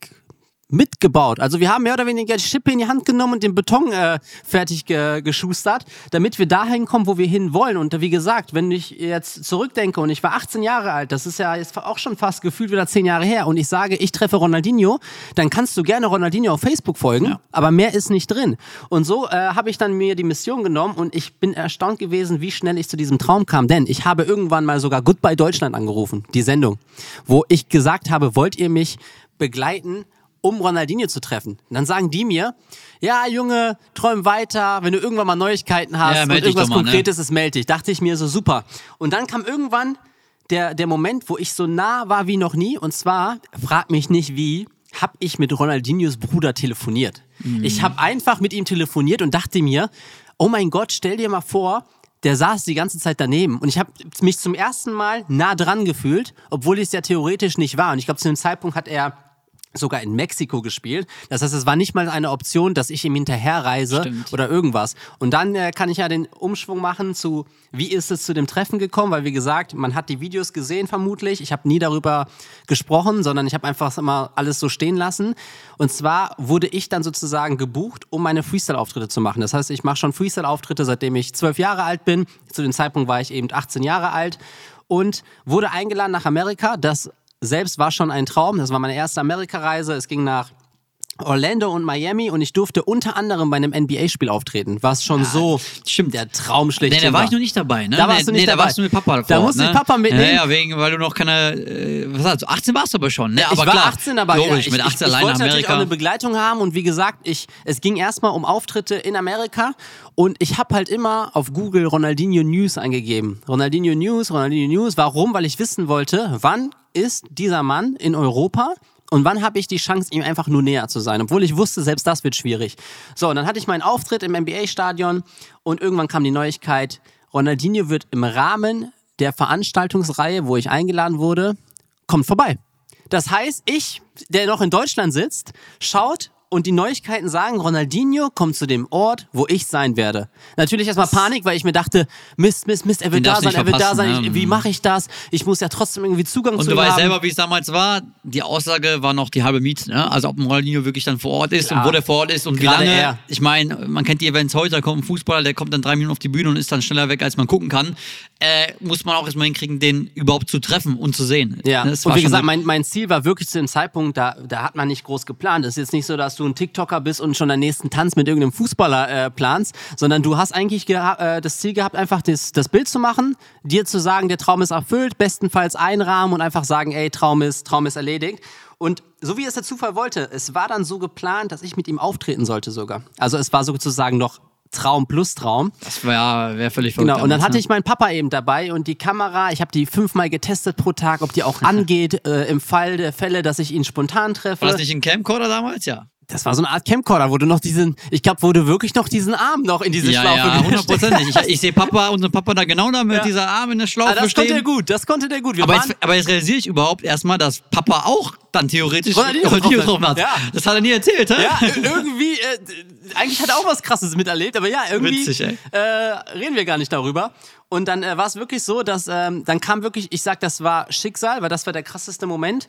mitgebaut. Also wir haben mehr oder weniger die Schippe in die Hand genommen und den Beton äh, fertig ge geschustert, damit wir dahin kommen, wo wir hin wollen. Und äh, wie gesagt, wenn ich jetzt zurückdenke und ich war 18 Jahre alt, das ist ja jetzt auch schon fast gefühlt wieder 10 Jahre her und ich sage, ich treffe Ronaldinho, dann kannst du gerne Ronaldinho auf Facebook folgen, aber mehr ist nicht drin. Und so äh, habe ich dann mir die Mission genommen und ich bin erstaunt gewesen, wie schnell ich zu diesem Traum kam. Denn ich habe irgendwann mal sogar Goodbye Deutschland angerufen, die Sendung, wo ich gesagt habe, wollt ihr mich begleiten, um Ronaldinho zu treffen. Und dann sagen die mir, ja, Junge, träum weiter, wenn du irgendwann mal Neuigkeiten hast Ja, und irgendwas mal, ne? Konkretes ist, melde dich. Dachte ich mir so, super. Und dann kam irgendwann der, der Moment, wo ich so nah war wie noch nie. Und zwar, frag mich nicht wie, habe ich mit Ronaldinhos Bruder telefoniert. Mhm. Ich habe einfach mit ihm telefoniert und dachte mir, oh mein Gott, stell dir mal vor, der saß die ganze Zeit daneben und ich habe mich zum ersten Mal nah dran gefühlt, obwohl ich es ja theoretisch nicht war. Und ich glaube, zu dem Zeitpunkt hat er sogar in Mexiko gespielt. Das heißt, es war nicht mal eine Option, dass ich ihm hinterherreise Stimmt. oder irgendwas. Und dann äh, kann ich ja den Umschwung machen zu, wie ist es zu dem Treffen gekommen? Weil, wie gesagt, man hat die Videos gesehen vermutlich. Ich habe nie darüber gesprochen, sondern ich habe einfach immer alles so stehen lassen. Und zwar wurde ich dann sozusagen gebucht, um meine Freestyle-Auftritte zu machen. Das heißt, ich mache schon Freestyle-Auftritte, seitdem ich zwölf Jahre alt bin. Zu dem Zeitpunkt war ich eben 18 Jahre alt und wurde eingeladen nach Amerika. Das selbst war schon ein Traum. Das war meine erste Amerikareise. Es ging nach Orlando und Miami und ich durfte unter anderem bei einem NBA-Spiel auftreten, was schon so stimmt. der Traum schlecht Nee, da war ich noch nicht dabei, ne? Da warst nee, du nicht nee, da dabei. warst du mit Papa Da vor Ort, musste ne? ich Papa mitnehmen. Ja, ja, wegen, weil du noch keine, äh, was sagst du, 18 warst du aber schon, ne? ich aber war klar, 18, aber logisch, ja, ich, mit 18 ich, ich allein wollte natürlich auch eine Begleitung haben und wie gesagt, ich, es ging erstmal um Auftritte in Amerika und ich habe halt immer auf Google Ronaldinho News eingegeben. Ronaldinho News, Ronaldinho News. Warum? Weil ich wissen wollte, wann ist dieser Mann in Europa und wann habe ich die Chance, ihm einfach nur näher zu sein? Obwohl ich wusste, selbst das wird schwierig. So, und dann hatte ich meinen Auftritt im NBA-Stadion und irgendwann kam die Neuigkeit, Ronaldinho wird im Rahmen der Veranstaltungsreihe, wo ich eingeladen wurde, kommt vorbei. Das heißt, ich, der noch in Deutschland sitzt, schaut und die Neuigkeiten sagen, Ronaldinho kommt zu dem Ort, wo ich sein werde. Natürlich erstmal Panik, weil ich mir dachte, Mist, Mist, Mist, er wird da sein, er wird da sein. Ich, ne? wie mache ich das? Ich muss ja trotzdem irgendwie Zugang Und zu du ihm weißt haben. selber, wie es damals war. Die Aussage war noch die halbe Miete. Ne? Also ob ein Ronaldinho wirklich dann vor Ort ist Klar. und wo der vor Ort ist und Gerade wie lange. er. Ich meine, man kennt die Events heute, da kommt ein Fußballer, der kommt dann drei Minuten auf die Bühne und ist dann schneller weg, als man gucken kann. äh, muss man auch erstmal hinkriegen, den überhaupt zu treffen und zu sehen. Ja, Das und wie gesagt, mein, mein Ziel war wirklich zu dem Zeitpunkt, da, da hat man nicht groß geplant. Es ist jetzt nicht so, dass du ein TikToker bist und schon deinen nächsten Tanz mit irgendeinem Fußballer äh, planst, sondern du hast eigentlich äh, das Ziel gehabt, einfach das, das Bild zu machen, dir zu sagen, der Traum ist erfüllt, bestenfalls einrahmen und einfach sagen, ey, Traum ist, Traum ist erledigt. Und so wie es der Zufall wollte, es war dann so geplant, dass ich mit ihm auftreten sollte sogar. Also es war sozusagen noch Traum plus Traum. das wäre wär völlig verrückt. Genau, und dann hatte ne? ich meinen Papa eben dabei und die Kamera, ich habe die fünfmal getestet pro Tag, ob die auch angeht, äh, im Fall der Fälle, dass ich ihn spontan treffe. War das nicht ein Camcorder damals? Ja. Das war so eine Art Camcorder, wo du noch diesen, ich glaube, wo du wirklich noch diesen Arm noch in diese Ja, Schlaufe ja, hundertprozentig. Ich, ich sehe Papa, unseren Papa da genau da mit Ja. dieser Arm in der Schlaufe Ah, das konnte er stehen. gut, das konnte der gut. Wir Aber jetzt, aber jetzt realisiere ich überhaupt erstmal, dass Papa auch dann theoretisch getroffen hat. Ja. Das hat er nie erzählt, hä? ja, ir- irgendwie, äh, eigentlich hat er auch was Krasses miterlebt, aber ja, irgendwie Witzig, ey. Äh, reden wir gar nicht darüber. Und dann äh, war es wirklich so, dass ähm, dann kam wirklich, ich sag, das war Schicksal, weil das war der krasseste Moment.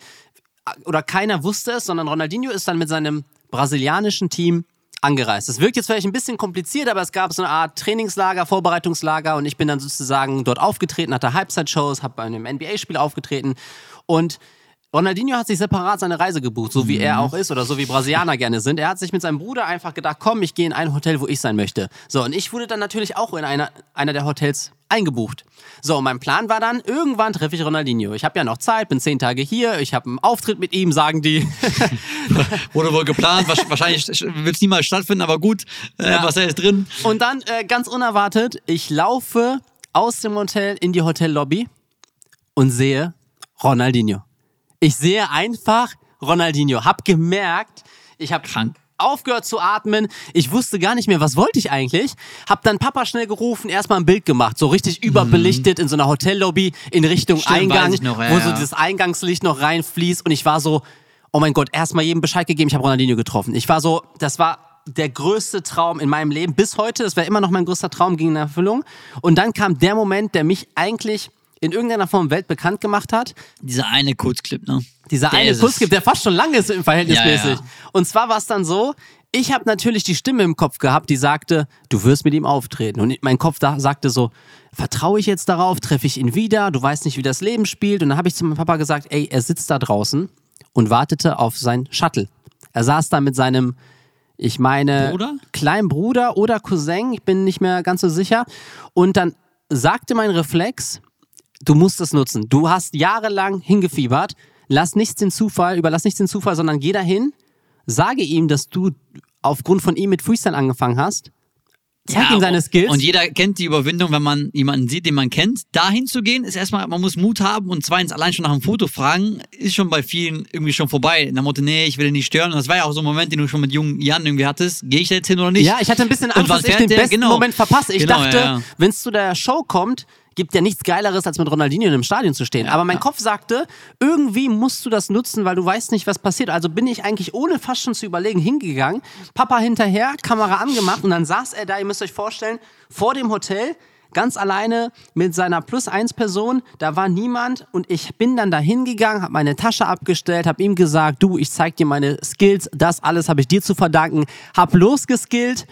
Oder keiner wusste es, sondern Ronaldinho ist dann mit seinem brasilianischen Team angereist. Das wirkt jetzt vielleicht ein bisschen kompliziert, aber es gab so eine Art Trainingslager, Vorbereitungslager und ich bin dann sozusagen dort aufgetreten, hatte Halbzeitshows, habe bei einem NBA-Spiel aufgetreten und Ronaldinho hat sich separat seine Reise gebucht, so wie er auch ist oder so wie Brasilianer gerne sind. Er hat sich mit seinem Bruder einfach gedacht, komm, ich gehe in ein Hotel, wo ich sein möchte. So, und ich wurde dann natürlich auch in einer, einer der Hotels eingebucht. So, mein Plan war dann, irgendwann treffe ich Ronaldinho. Ich habe ja noch Zeit, bin zehn Tage hier, ich habe einen Auftritt mit ihm, sagen die. Wurde wohl geplant. Wahrscheinlich wird es niemals stattfinden, aber gut, äh, Ja. was er ist drin. Und dann, äh, ganz unerwartet, ich laufe aus dem Hotel in die Hotellobby und sehe Ronaldinho. Ich sehe einfach Ronaldinho. Hab gemerkt, ich habe Krank. Aufgehört zu atmen. Ich wusste gar nicht mehr, was wollte ich eigentlich. Hab dann Papa schnell gerufen, erstmal ein Bild gemacht, so richtig überbelichtet in so einer Hotellobby in Richtung Mhm. Stimmt, Eingang, noch, ja, wo so dieses Eingangslicht noch reinfließt und ich war so, oh mein Gott, erstmal jedem Bescheid gegeben, ich habe Ronaldinho getroffen. Ich war so, das war der größte Traum in meinem Leben bis heute. Das wäre immer noch mein größter Traum, ging in Erfüllung. Und dann kam der Moment, der mich eigentlich in irgendeiner Form weltbekannt gemacht hat. Dieser eine Kurzclip, ne? Dieser Der eine gibt, der fast schon lang ist im Verhältnismäßig. Ja, ja. Und zwar war es dann so, ich habe natürlich die Stimme im Kopf gehabt, die sagte, du wirst mit ihm auftreten. Und mein Kopf da sagte so, vertraue ich jetzt darauf, treffe ich ihn wieder, du weißt nicht, wie das Leben spielt. Und dann habe ich zu meinem Papa gesagt, ey, er sitzt da draußen und wartete auf sein Shuttle. Er saß da mit seinem, ich meine, Bruder? kleinen Bruder oder Cousin, ich bin nicht mehr ganz so sicher. Und dann sagte mein Reflex, du musst es nutzen. Du hast jahrelang hingefiebert. Lass nichts den Zufall, überlass nichts den Zufall, sondern geh dahin, sage ihm, dass du aufgrund von ihm mit Freestyle angefangen hast. Zeig ihm seine Skills. Und jeder kennt die Überwindung, wenn man jemanden sieht, den man kennt. Dahin zu gehen, ist erstmal, man muss Mut haben und zweitens allein schon nach einem Foto fragen, ist schon bei vielen irgendwie schon vorbei. In der Motto, nee, ich will ihn nicht stören. Und das war ja auch so ein Moment, den du schon mit jungen Jan irgendwie hattest. Gehe ich da jetzt hin oder nicht? ja, ich hatte ein bisschen Angst, dass ich den der? besten Genau. Moment verpasse. Ich Genau, dachte, ja, ja. wenn es zu der Show kommt, gibt ja nichts Geileres, als mit Ronaldinho in einem Stadion zu stehen. Aber mein Kopf sagte, irgendwie musst du das nutzen, weil du weißt nicht, was passiert. Also bin ich eigentlich ohne fast schon zu überlegen hingegangen, Papa hinterher, Kamera angemacht und dann saß er da, ihr müsst euch vorstellen, vor dem Hotel, ganz alleine mit seiner Plus-1-Person, da war niemand und ich bin dann da hingegangen, habe meine Tasche abgestellt, habe ihm gesagt, du, ich zeig dir meine Skills, das alles habe ich dir zu verdanken, hab losgeskillt,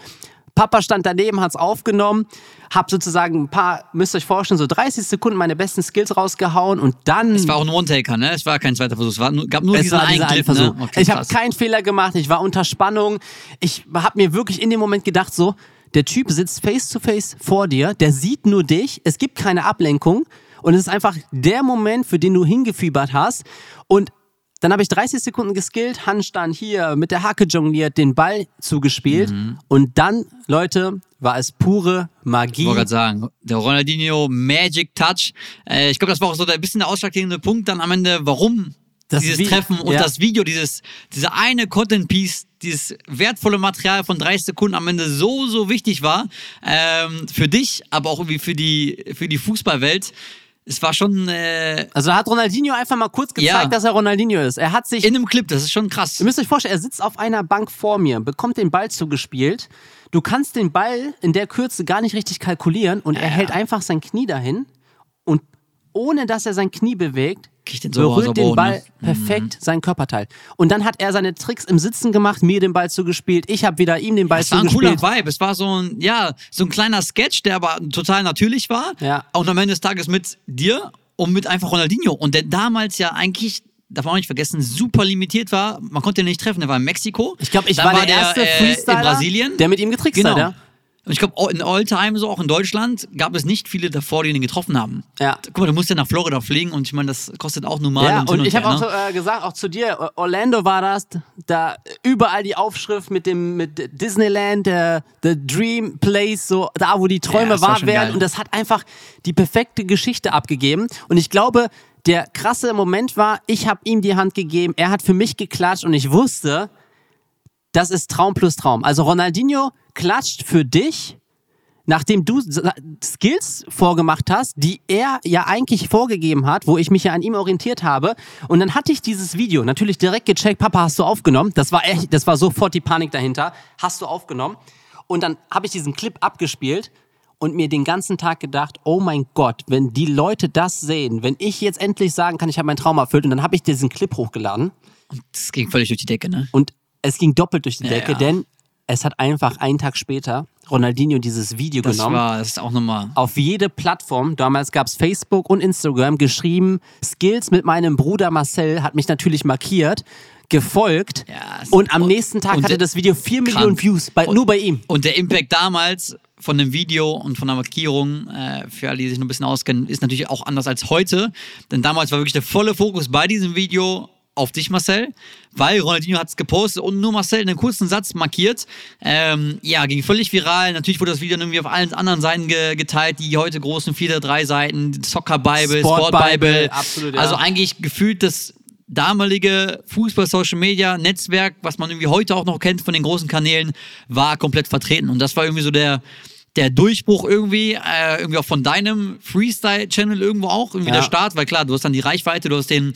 Papa stand daneben, hat's aufgenommen, hab sozusagen ein paar, müsst ihr euch vorstellen, so 30 Sekunden meine besten Skills rausgehauen und dann Es war auch ein One-Taker, ne? Es war kein zweiter Versuch. Es war nur, gab nur es diesen einen Clip, eine Versuch. ne? Okay, ich habe keinen Fehler gemacht, ich war unter Spannung. Ich habe mir wirklich in dem Moment gedacht, so, der Typ sitzt face to face vor dir, der sieht nur dich, es gibt keine Ablenkung und es ist einfach der Moment, für den du hingefiebert hast und dann habe ich 30 Sekunden geskillt, Handstand hier, mit der Hacke jongliert, den Ball zugespielt Mhm. und dann, Leute, war es pure Magie. Ich wollte gerade sagen, der Ronaldinho Magic Touch. Äh, ich glaube, das war auch so der bisschen der ausschlaggebende Punkt dann am Ende, warum Das dieses Vi- Treffen und ja. das Video, dieses, dieser eine Content Piece, dieses wertvolle Material von 30 Sekunden am Ende so, so wichtig war. Ähm, für dich, aber auch irgendwie für die, für die Fußballwelt. Es war schon äh, Also hat Ronaldinho einfach mal kurz gezeigt, Ja. dass er Ronaldinho ist. Er hat sich in einem Clip, das ist schon krass. Ihr müsst euch vorstellen, er sitzt auf einer Bank vor mir, bekommt den Ball zugespielt. Du kannst den Ball in der Kürze gar nicht richtig kalkulieren und er hält einfach sein Knie dahin ohne dass er sein Knie bewegt, den so berührt der den Ball ne? perfekt sein Körperteil. Und dann hat er seine Tricks im Sitzen gemacht, mir den Ball zugespielt, ich habe wieder ihm den Ball Es war ein cooler zugespielt. Vibe. Es war so ein, ja, so ein kleiner Sketch, der aber total natürlich war. Ja. Und am Ende des Tages mit dir und mit einfach Ronaldinho. Und der damals ja eigentlich, darf man auch nicht vergessen, super limitiert war. Man konnte ihn nicht treffen. Der war in Mexiko. Ich glaube, ich Dann war der erste äh, Freestyler, in Brasilien. der mit ihm getrickst genau. hat. Ja? Und ich glaube, in All-Time, so auch in Deutschland, gab es nicht viele davor, die ihn getroffen haben. Ja. Guck mal, du musst ja nach Florida fliegen und ich meine, das kostet auch normal. Ja, und, und ich habe auch ne? so, äh, gesagt, auch zu dir, Orlando war das, da überall die Aufschrift mit dem mit Disneyland, äh, The Dream Place, so da, wo die Ja, Träume war wahr werden. geil. Und das hat einfach die perfekte Geschichte abgegeben. Und ich glaube, der krasse Moment war, ich habe ihm die Hand gegeben, er hat für mich geklatscht und ich wusste, das ist Traum plus Traum. Also Ronaldinho klatscht für dich, nachdem du Skills vorgemacht hast, die er ja eigentlich vorgegeben hat, wo ich mich ja an ihm orientiert habe. Und dann hatte ich dieses Video natürlich direkt gecheckt, Papa, hast du aufgenommen? Das war echt, das war sofort die Panik dahinter. Hast du aufgenommen? Und dann habe ich diesen Clip abgespielt und mir den ganzen Tag gedacht, oh mein Gott, wenn die Leute das sehen, wenn ich jetzt endlich sagen kann, ich habe meinen Traum erfüllt und dann habe ich diesen Clip hochgeladen Das ging völlig durch die Decke, ne? und es ging doppelt durch die Ja, Decke, ja. denn es hat einfach einen Tag später Ronaldinho dieses Video Das genommen war, das ist auch nochmal. auf jede Plattform, damals gab es Facebook und Instagram, geschrieben, Skills mit meinem Bruder Marcel hat mich natürlich markiert, gefolgt Ja, und am nächsten Tag hatte das Video 4 krank. Millionen Views, bei, Und- nur bei ihm. Und der Impact damals von dem Video und von der Markierung, äh, für alle, die sich noch ein bisschen auskennen, ist natürlich auch anders als heute. Denn damals war wirklich der volle Fokus bei diesem Video auf dich, Marcel, weil Ronaldinho hat es gepostet und nur Marcel in einem kurzen Satz markiert. Ähm, ja, ging völlig viral. Natürlich wurde das Video irgendwie auf allen anderen Seiten ge geteilt, die heute großen 4-3 Seiten, Soccer Bible, Sport Sport Bible. Bible, absolut, ja. Also eigentlich gefühlt das damalige Fußball-Social-Media-Netzwerk, was man irgendwie heute auch noch kennt von den großen Kanälen, war komplett vertreten. Und das war irgendwie so der, der Durchbruch irgendwie, äh, irgendwie auch von deinem Freestyle-Channel irgendwo auch, irgendwie Ja. der Start, weil klar, du hast dann die Reichweite, du hast den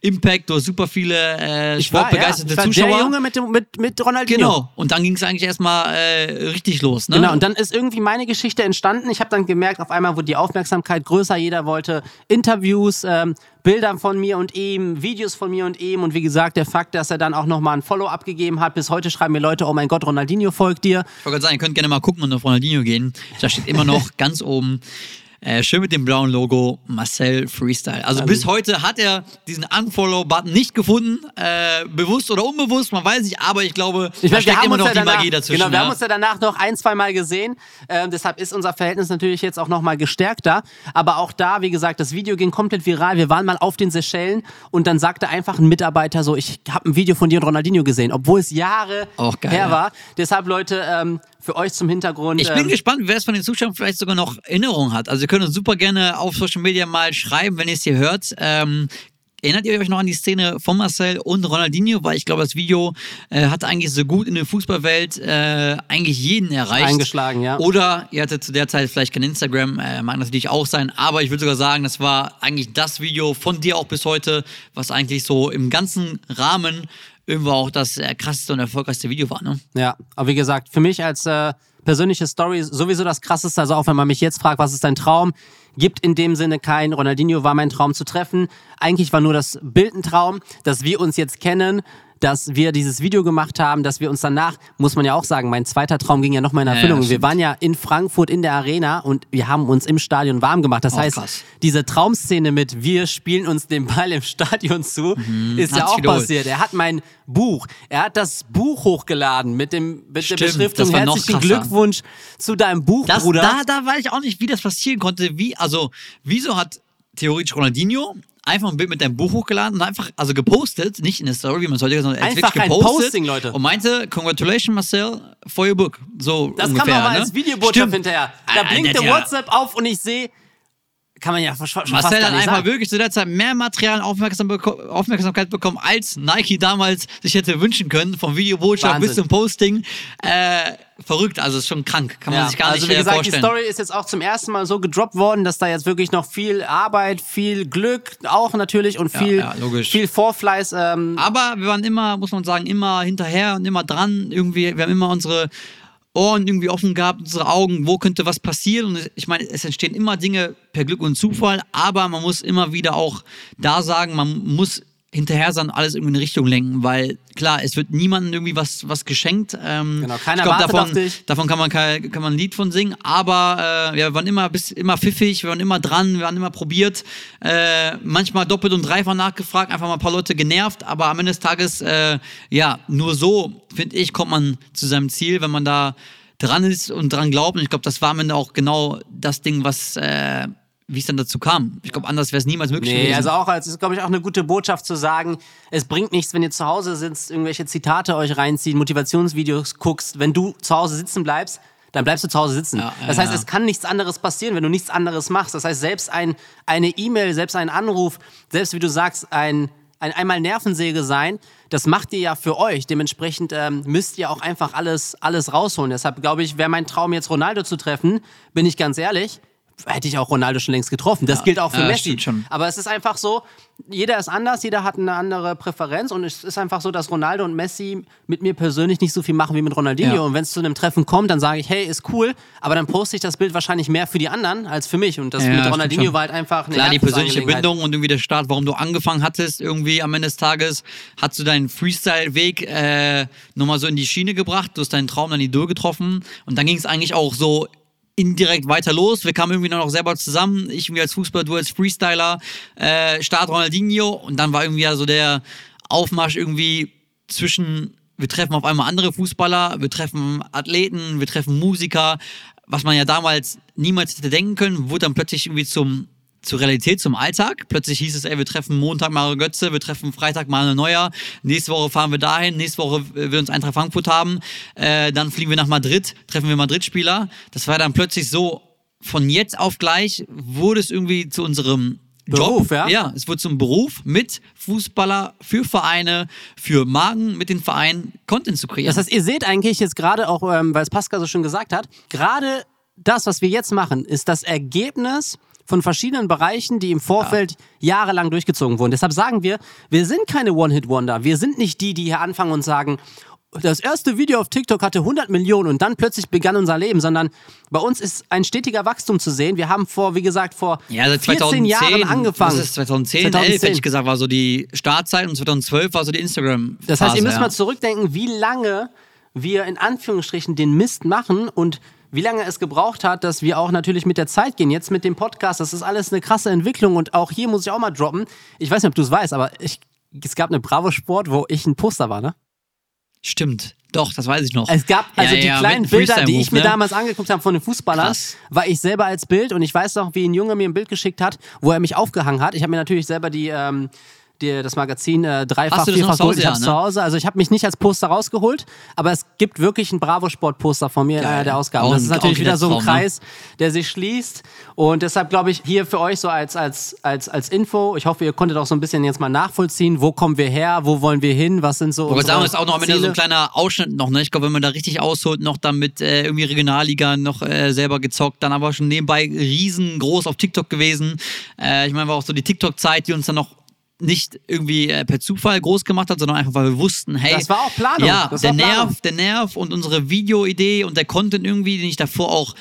Impact, du hast super viele äh, Ich war, ja, sportbegeisterte ich war Zuschauer. der Junge mit, dem, mit, mit Ronaldinho. Genau. Und dann ging es eigentlich erstmal äh, richtig los. Ne? Genau, und dann ist irgendwie meine Geschichte entstanden. Ich habe dann gemerkt, auf einmal wurde die Aufmerksamkeit größer. Jeder wollte Interviews, ähm, Bilder von mir und ihm, Videos von mir und ihm. Und wie gesagt, der Fakt, dass er dann auch nochmal ein Follow abgegeben hat. Bis heute schreiben mir Leute, oh mein Gott, Ronaldinho folgt dir. Ich wollte gerade sagen, ihr könnt gerne mal gucken und auf Ronaldinho gehen. Da steht immer noch ganz oben. Äh, schön mit dem blauen Logo Marcel Freestyle. Also bis heute hat er diesen Unfollow-Button nicht gefunden, äh, bewusst oder unbewusst, man weiß nicht, aber ich glaube, Ich da steckt immer noch ja die danach, Magie dazwischen. genau, wir ja. haben uns ja danach noch ein, zwei Mal gesehen. Ähm, deshalb ist unser Verhältnis natürlich jetzt auch nochmal gestärkter. Aber auch da, wie gesagt, das Video ging komplett viral. Wir waren mal auf den Seychellen und dann sagte einfach ein Mitarbeiter so, ich habe ein Video von dir und Ronaldinho gesehen, obwohl es Jahre geil, her ja. war. Deshalb, Leute, ähm, für euch zum Hintergrund. Ich bin ähm, gespannt, wer es von den Zuschauern vielleicht sogar noch Erinnerung hat. Also ihr könnt uns super gerne auf Social Media mal schreiben, wenn ihr es hier hört. Ähm, Erinnert ihr euch noch an die Szene von Marcel und Ronaldinho? Weil ich glaube, das Video äh, hat eigentlich so gut in der Fußballwelt äh, eigentlich jeden erreicht. Eingeschlagen, ja. Oder ihr hattet zu der Zeit vielleicht kein Instagram, äh, mag natürlich auch sein, aber ich würde sogar sagen, das war eigentlich das Video von dir auch bis heute, was eigentlich so im ganzen Rahmen irgendwo auch das äh, krasseste und erfolgreichste Video war. Ne? Ja, aber wie gesagt, für mich als äh, persönliche Story sowieso das krasseste. Also auch wenn man mich jetzt fragt, was ist dein Traum, gibt in dem Sinne kein. Ronaldinho war mein Traum zu treffen. Eigentlich war nur das Bild ein Traum, dass wir uns jetzt kennen, dass wir dieses Video gemacht haben, dass wir uns danach, muss man ja auch sagen, mein zweiter Traum ging ja noch mal in Erfüllung. ja, wir waren ja in Frankfurt in der Arena und wir haben uns im Stadion warm gemacht. Das Oh, heißt, krass. diese Traumszene mit wir spielen uns den Ball im Stadion zu, ist ja auch wiederholt. passiert. Er hat mein Buch, er hat das Buch hochgeladen mit dem mit Stimmt, der Beschriftung herzlichen. Glückwunsch zu deinem Buch, Das, Bruder. da, da weiß ich auch nicht, wie das passieren konnte. Wie, also, wieso hat theoretisch Ronaldinho einfach ein Bild mit deinem Buch hochgeladen und einfach, also gepostet, nicht in der Story, wie man es heute er hat Einfach wirklich ein gepostet Posting, Leute. Und meinte, congratulations Marcel for your book. So das ungefähr, kam aber ne? als Videobotschaft Stimmt. hinterher. Da Ah, blinkte der- der- WhatsApp auf und ich sehe, kann man ja schon fast Marcel gar hat einfach sagen. wirklich zu der Zeit mehr Material und Aufmerksam beko Aufmerksamkeit bekommen, als Nike damals sich hätte wünschen können, vom Videobotschaft Wahnsinn. bis zum Posting. Äh, verrückt, also ist schon krank, kann man Ja, sich gar also nicht wie äh, gesagt, vorstellen. die Story ist jetzt auch zum ersten Mal so gedroppt worden, dass da jetzt wirklich noch viel Arbeit, viel Glück auch natürlich und Ja, viel, ja, logisch. viel Vorfleiß. Ähm, Aber wir waren immer, muss man sagen, immer hinterher und immer dran. Irgendwie, wir haben immer unsere Ohren irgendwie offen gehabt, unsere Augen, wo könnte was passieren. Und ich meine, es entstehen immer Dinge per Glück und Zufall, aber man muss immer wieder auch da sagen, man muss hinterher sein alles irgendwie in eine Richtung lenken, weil klar, es wird niemandem irgendwie was, was geschenkt. Ähm, Genau, keiner ich glaub, davon, dich. Davon kann man, kein- kann man ein Lied von singen, aber äh, ja, wir waren immer, bis, immer pfiffig, wir waren immer dran, wir waren immer probiert, äh, manchmal doppelt und dreifach nachgefragt, einfach mal ein paar Leute genervt, aber am Ende des Tages, äh, ja, nur so, finde ich, kommt man zu seinem Ziel, wenn man da dran ist und dran glaubt und ich glaube, das war am Ende auch genau das Ding, was, äh, wie es dann dazu kam. Ich glaube, anders wäre es niemals möglich Nee, gewesen. also auch als ist, glaube ich, auch eine gute Botschaft zu sagen, es bringt nichts, wenn ihr zu Hause sitzt, irgendwelche Zitate euch reinziehen, Motivationsvideos guckst. Wenn du zu Hause sitzen bleibst, dann bleibst du zu Hause sitzen. Ja, ja, das heißt, ja. es kann nichts anderes passieren, wenn du nichts anderes machst. Das heißt, selbst ein, eine E-Mail, selbst ein Anruf, selbst wie du sagst, ein, ein einmal Nervensäge sein, das macht ihr ja für euch. Dementsprechend ähm, müsst ihr auch einfach alles, alles rausholen. Deshalb glaube ich, wäre mein Traum jetzt Ronaldo zu treffen, bin ich ganz ehrlich, hätte ich auch Ronaldo schon längst getroffen. Das gilt auch für ja, Messi. Aber es ist einfach so, jeder ist anders, jeder hat eine andere Präferenz und es ist einfach so, dass Ronaldo und Messi mit mir persönlich nicht so viel machen wie mit Ronaldinho. Ja. Und wenn es zu einem Treffen kommt, dann sage ich, hey, ist cool, aber dann poste ich das Bild wahrscheinlich mehr für die anderen als für mich. Und das Ja, mit Ronaldinho war halt einfach eine Klar, die persönliche. Bindung und irgendwie der Start, warum du angefangen hattest, irgendwie am Ende des Tages, hast du deinen Freestyle-Weg äh, nochmal so in die Schiene gebracht, du hast deinen Traum dann Idol getroffen und dann ging es eigentlich auch so indirekt weiter los. Wir kamen irgendwie auch selber zusammen. Ich irgendwie als Fußballer, du als Freestyler, äh, Start Ronaldinho und dann war irgendwie ja so der Aufmarsch irgendwie zwischen, wir treffen auf einmal andere Fußballer, wir treffen Athleten, wir treffen Musiker, was man ja damals niemals hätte denken können, wurde dann plötzlich irgendwie zum zur Realität, zum Alltag. Plötzlich hieß es, ey, wir treffen Montag Mario Götze, wir treffen Freitag Manuel Neuer, nächste Woche fahren wir dahin, nächste Woche will uns Eintracht Frankfurt haben, äh, dann fliegen wir nach Madrid, treffen wir Madrid-Spieler. Das war dann plötzlich so, von jetzt auf gleich wurde es irgendwie zu unserem Beruf, Job. ja? Ja, es wurde zum Beruf mit Fußballer, für Vereine, für Magen, mit den Vereinen Content zu kreieren. Das heißt, ihr seht eigentlich jetzt gerade auch, ähm, weil es Pascal so schön gesagt hat, gerade das, was wir jetzt machen, ist das Ergebnis von verschiedenen Bereichen, die im Vorfeld jahrelang durchgezogen wurden. Deshalb sagen wir, wir sind keine One-Hit-Wonder. Wir sind nicht die, die hier anfangen und sagen, das erste Video auf TikTok hatte 100 Millionen und dann plötzlich begann unser Leben, sondern bei uns ist ein stetiger Wachstum zu sehen. Wir haben vor, wie gesagt, vor Ja, seit 14 2010, Jahren angefangen. Das ist 2010, 11, hätte ich gesagt, war so die Startzeit und 2012 war so die Instagram. Das heißt, ihr müsst ja. mal zurückdenken, wie lange wir in Anführungsstrichen den Mist machen und wie lange es gebraucht hat, dass wir auch natürlich mit der Zeit gehen. Jetzt mit dem Podcast, das ist alles eine krasse Entwicklung und auch hier muss ich auch mal droppen. Ich weiß nicht, ob du es weißt, aber ich, es gab eine Bravo Sport, wo ich ein Poster war, ne? Stimmt, doch, das weiß ich noch. Es gab also Ja, die ja, kleinen Bilder, die ich mir ne? damals angeguckt habe von den Fußballern, Krass. war ich selber als Bild und ich weiß noch, wie ein Junge mir ein Bild geschickt hat, wo er mich aufgehangen hat. Ich habe mir natürlich selber die, ähm, die das Magazin äh, dreifach, Hast du das vierfach geholt. Ich ja, hab's ne? zu Hause. Also ich habe mich nicht als Poster rausgeholt, aber es gibt wirklich ein Bravo Sport Poster von mir in Geil. einer der Ausgaben. Das ist natürlich wieder so ein ne? Kreis, der sich schließt und deshalb glaube ich hier für euch so als als als als Info. Ich hoffe, ihr konntet auch so ein bisschen jetzt mal nachvollziehen, wo kommen wir her, wo wollen wir hin, was sind so Aber sagen wir ist auch noch am Ende so ein kleiner Ausschnitt noch, ne? Ich glaube, wenn man da richtig ausholt, noch dann mit äh, irgendwie Regionalliga noch äh, selber gezockt, dann aber schon nebenbei riesengroß auf TikTok gewesen. Äh, ich meine, war auch so die TikTok-Zeit, die uns dann noch nicht irgendwie äh, per Zufall groß gemacht hat, sondern einfach, weil wir wussten, hey, Das war auch Planung. Ja, Das der Planung. Nerv, der Nerv und unsere Videoidee und der Content irgendwie, den ich davor auch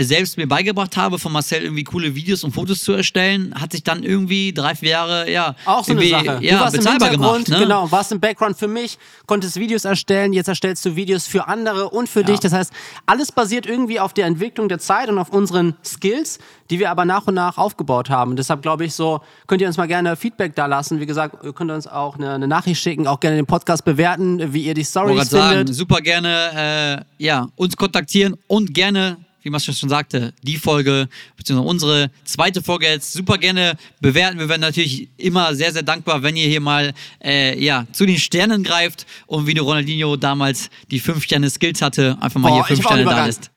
selbst mir beigebracht habe, von Marcel irgendwie coole Videos und Fotos zu erstellen, hat sich dann irgendwie drei, vier Jahre, ja, Auch so eine Sache. ja, du warst im bezahlbar Hintergrund, gemacht. Ne? genau, warst im Background für mich, konntest Videos erstellen, jetzt erstellst du Videos für andere und für dich. Das heißt, alles basiert irgendwie auf der Entwicklung der Zeit und auf unseren Skills, die wir aber nach und nach aufgebaut haben. Deshalb glaube ich so, könnt ihr uns mal gerne Feedback da lassen. Wie gesagt, ihr könnt uns auch eine, eine Nachricht schicken, auch gerne den Podcast bewerten, wie ihr die Stories gerade sagen, findet. super gerne äh, ja, uns kontaktieren und gerne, wie man schon sagte, die Folge, beziehungsweise unsere zweite Folge jetzt super gerne bewerten. Wir werden natürlich immer sehr, sehr dankbar, wenn ihr hier mal äh, ja, zu den Sternen greift und wie der Ronaldinho damals die fünf Sterne Skills hatte, einfach mal Boah, hier fünf ich hab auch Sterne einen da lässt.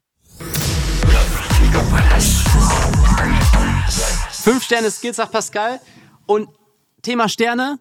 Fünf Sterne Skills, sagt Pascal. Und Thema Sterne.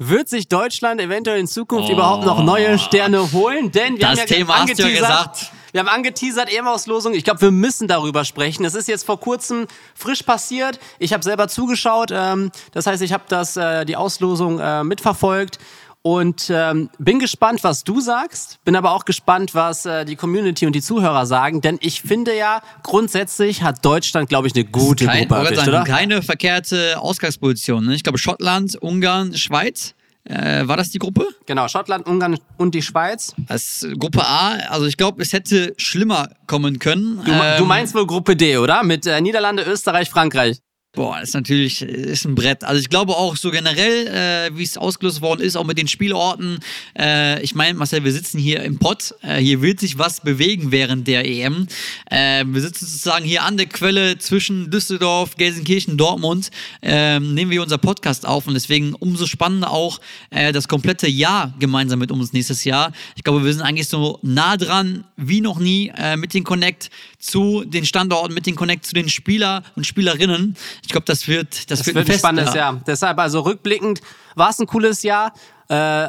Wird sich Deutschland eventuell in Zukunft überhaupt noch neue Sterne holen? Denn wir Das haben ja Thema hast du ja gesagt. Wir haben angeteasert, EM-Auslosung. Ich glaube, wir müssen darüber sprechen. Das ist jetzt vor kurzem frisch passiert. Ich habe selber zugeschaut. Ähm, das heißt, ich habe das äh, die Auslosung äh, mitverfolgt. Und ähm, bin gespannt, was du sagst. Bin aber auch gespannt, was äh, die Community und die Zuhörer sagen. Denn ich finde ja, grundsätzlich hat Deutschland, glaube ich, eine gute Kein, Gruppe erwischt, oder? Keine verkehrte Ausgangsposition. Ne? Ich glaube, Schottland, Ungarn, Schweiz. Äh, war das die Gruppe? Genau, Schottland, Ungarn und die Schweiz. Das ist Gruppe A. Also ich glaube, es hätte schlimmer kommen können. Du, Ähm, du meinst wohl Gruppe D, oder? Mit äh, Niederlande, Österreich, Frankreich. Boah, ist natürlich ist ein Brett. Also ich glaube auch so generell, äh, wie es ausgelöst worden ist, auch mit den Spielorten. Äh, ich meine, Marcel, wir sitzen hier im Pott. Äh, hier wird sich was bewegen während der EM. Äh, wir sitzen sozusagen hier an der Quelle zwischen Düsseldorf, Gelsenkirchen, Dortmund. Ähm, nehmen wir unser Podcast auf und deswegen umso spannender auch äh, das komplette Jahr gemeinsam mit uns nächstes Jahr. Ich glaube, wir sind eigentlich so nah dran wie noch nie äh, mit den Connect zu den Standorten, mit den Connect zu den Spieler und Spielerinnen. Ich glaube, das wird, das, Das wird, wird ein Fest, spannendes ja. Jahr. Deshalb, also rückblickend, war es ein cooles Jahr. Äh,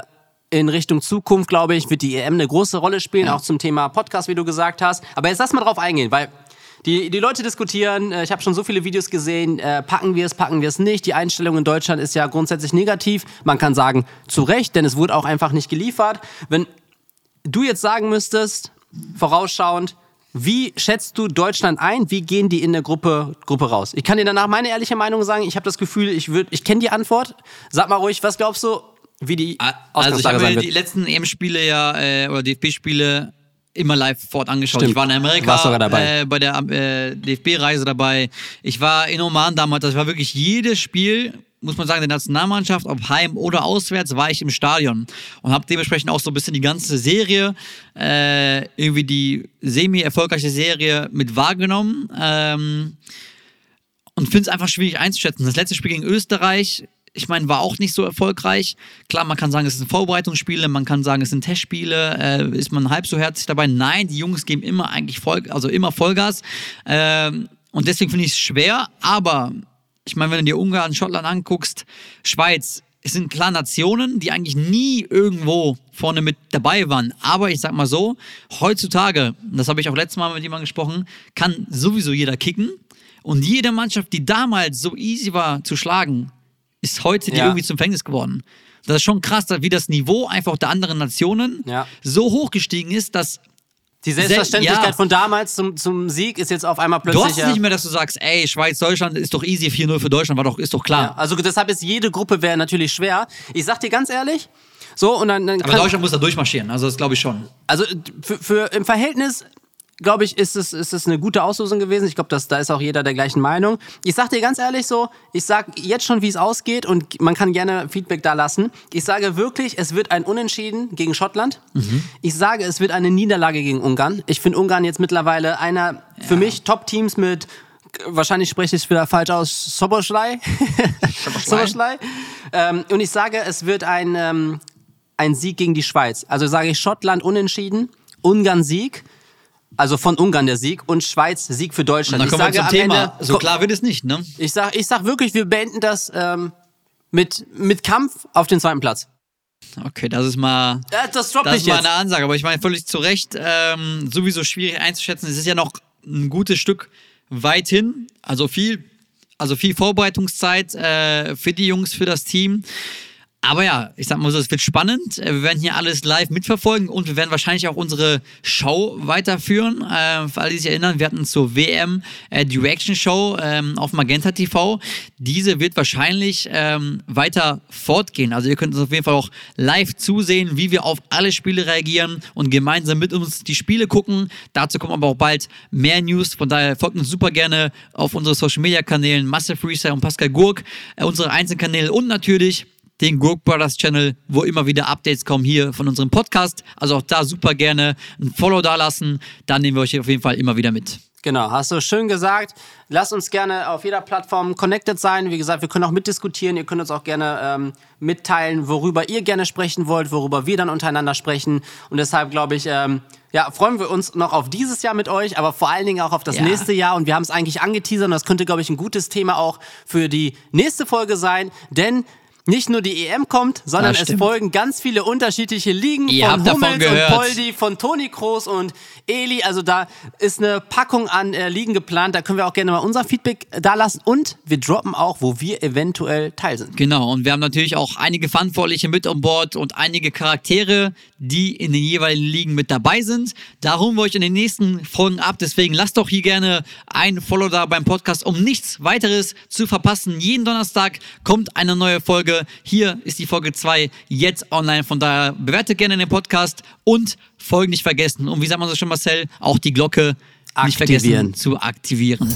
in Richtung Zukunft, glaube ich, wird die EM eine große Rolle spielen, auch zum Thema Podcast, wie du gesagt hast. Aber jetzt lass mal drauf eingehen, weil die, die Leute diskutieren, äh, ich habe schon so viele Videos gesehen, äh, packen wir es, packen wir es nicht. Die Einstellung in Deutschland ist ja grundsätzlich negativ. Man kann sagen, zu Recht, denn es wurde auch einfach nicht geliefert. Wenn du jetzt sagen müsstest, vorausschauend, wie schätzt du Deutschland ein? Wie gehen die in der Gruppe, Gruppe raus? Ich kann dir danach meine ehrliche Meinung sagen. Ich habe das Gefühl, ich, würd- ich kenne die Antwort. Sag mal ruhig, was glaubst du, wie die Also ich habe mir die wird? letzten EM-Spiele ja, äh, oder DFB-Spiele immer live fort angeschaut. Stimmt. Ich war in Amerika. Äh, bei der äh, DFB-Reise dabei. Ich war in Oman damals, das war wirklich jedes Spiel, muss man sagen, der Nationalmannschaft, ob heim oder auswärts, war ich im Stadion und habe dementsprechend auch so ein bisschen die ganze Serie, äh, irgendwie die semi-erfolgreiche Serie mit wahrgenommen. Ähm, und finde es einfach schwierig einzuschätzen. Das letzte Spiel gegen Österreich, ich meine, war auch nicht so erfolgreich. Klar, man kann sagen, es sind Vorbereitungsspiele, man kann sagen, es sind Testspiele, äh, ist man halb so herzlich dabei. Nein, die Jungs geben immer eigentlich Voll, also immer Vollgas. Ähm, und deswegen finde ich es schwer, aber ich meine, wenn du dir Ungarn, Schottland anguckst, Schweiz, es sind klar Nationen, die eigentlich nie irgendwo vorne mit dabei waren. Aber ich sag mal so, heutzutage, das habe ich auch letztes Mal mit jemandem gesprochen, kann sowieso jeder kicken. Und jede Mannschaft, die damals so easy war zu schlagen, ist heute die Ja. irgendwie zum Verhängnis geworden. Das ist schon krass, wie das Niveau einfach der anderen Nationen Ja. so hoch gestiegen ist, dass Die Selbstverständlichkeit ja. von damals zum, zum Sieg ist jetzt auf einmal du plötzlich. hast es ja- nicht mehr, dass du sagst, ey, Schweiz, Deutschland ist doch easy, 4-0 für Deutschland, war doch, ist doch klar. Ja, also deshalb ist jede Gruppe wäre natürlich schwer. Ich sag dir ganz ehrlich, so und dann, dann Aber Deutschland muss da durchmarschieren, also das glaube ich schon. also für, für im Verhältnis glaube ich, ist es, ist es eine gute Auslosung gewesen. Ich glaube, da ist auch jeder der gleichen Meinung. Ich sag dir ganz ehrlich so, ich sag jetzt schon, wie es ausgeht und man kann gerne Feedback da lassen. Ich sage wirklich, es wird ein Unentschieden gegen Schottland. Ich sage, es wird eine Niederlage gegen Ungarn. Ich finde Ungarn jetzt mittlerweile einer für mich Top-Teams mit Wahrscheinlich spreche ich es wieder falsch aus. Soboschlei. Soboschlei. Ähm, und ich sage, es wird ein, ähm, ein Sieg gegen die Schweiz. Also sage ich Schottland unentschieden, Ungarn Sieg, also von Ungarn der Sieg und Schweiz Sieg für Und Deutschland. dann ich kommen wir sage zum am Thema. Ende, so klar wird es nicht, ne? Ich sag, ich sag wirklich, wir beenden das ähm, mit, mit Kampf auf den zweiten Platz. Okay, das ist mal. Ja, das Das ich ist mal jetzt. eine Ansage, aber ich meine völlig zu Recht, ähm, sowieso schwierig einzuschätzen. Es ist ja noch ein gutes Stück weit hin, also viel, also viel Vorbereitungszeit äh, für die Jungs, für das Team. Aber ja, ich sag mal so, es wird spannend. Äh, Wir werden hier alles live mitverfolgen und wir werden wahrscheinlich auch unsere Show weiterführen. Äh, für alle, die sich erinnern, wir hatten zur WM äh, die Reaction Show ähm, auf Magenta TV. Diese wird wahrscheinlich ähm, weiter fortgehen. Also ihr könnt uns auf jeden Fall auch live zusehen, wie wir auf alle Spiele reagieren und gemeinsam mit uns die Spiele gucken. Dazu kommen aber auch bald mehr News. Von daher folgt uns super gerne auf unsere Social Media Kanälen Master Freestyle und Pascal Gurk, äh, unsere Einzelkanäle und natürlich den Gurk Brothers Channel, wo immer wieder Updates kommen hier von unserem Podcast. Also auch da super gerne ein Follow da lassen. Dann nehmen wir euch auf jeden Fall immer wieder mit. Genau, hast du schön gesagt. Lasst uns gerne auf jeder Plattform connected sein. Wie gesagt, wir können auch mitdiskutieren. Ihr könnt uns auch gerne ähm, mitteilen, worüber ihr gerne sprechen wollt, worüber wir dann untereinander sprechen. Und deshalb glaube ich, ähm, ja, freuen wir uns noch auf dieses Jahr mit euch, aber vor allen Dingen auch auf das Ja. nächste Jahr. Und wir haben es eigentlich angeteasert und das könnte, glaube ich, ein gutes Thema auch für die nächste Folge sein. Denn nicht nur die EM kommt, sondern Das es folgen ganz viele unterschiedliche Ligen Ihr von Hummels und. Poldi, von Toni Kroos und Eli. Also da ist eine Packung an äh, Ligen geplant. Da können wir auch gerne mal unser Feedback da lassen. Und wir droppen auch, wo wir eventuell teil sind. Genau, und wir haben natürlich auch einige Verantwortliche mit an Bord und einige Charaktere, die in den jeweiligen Ligen mit dabei sind. Da holen wir euch in den nächsten Folgen ab. Deswegen lasst doch hier gerne ein Follow da beim Podcast, um nichts weiteres zu verpassen. Jeden Donnerstag kommt eine neue Folge. Hier ist die Folge 2 jetzt online. Von daher bewertet gerne den Podcast und Folgen nicht vergessen. Und wie sagt man so schon, Marcel, auch die Glocke nicht Aktivieren. vergessen zu aktivieren.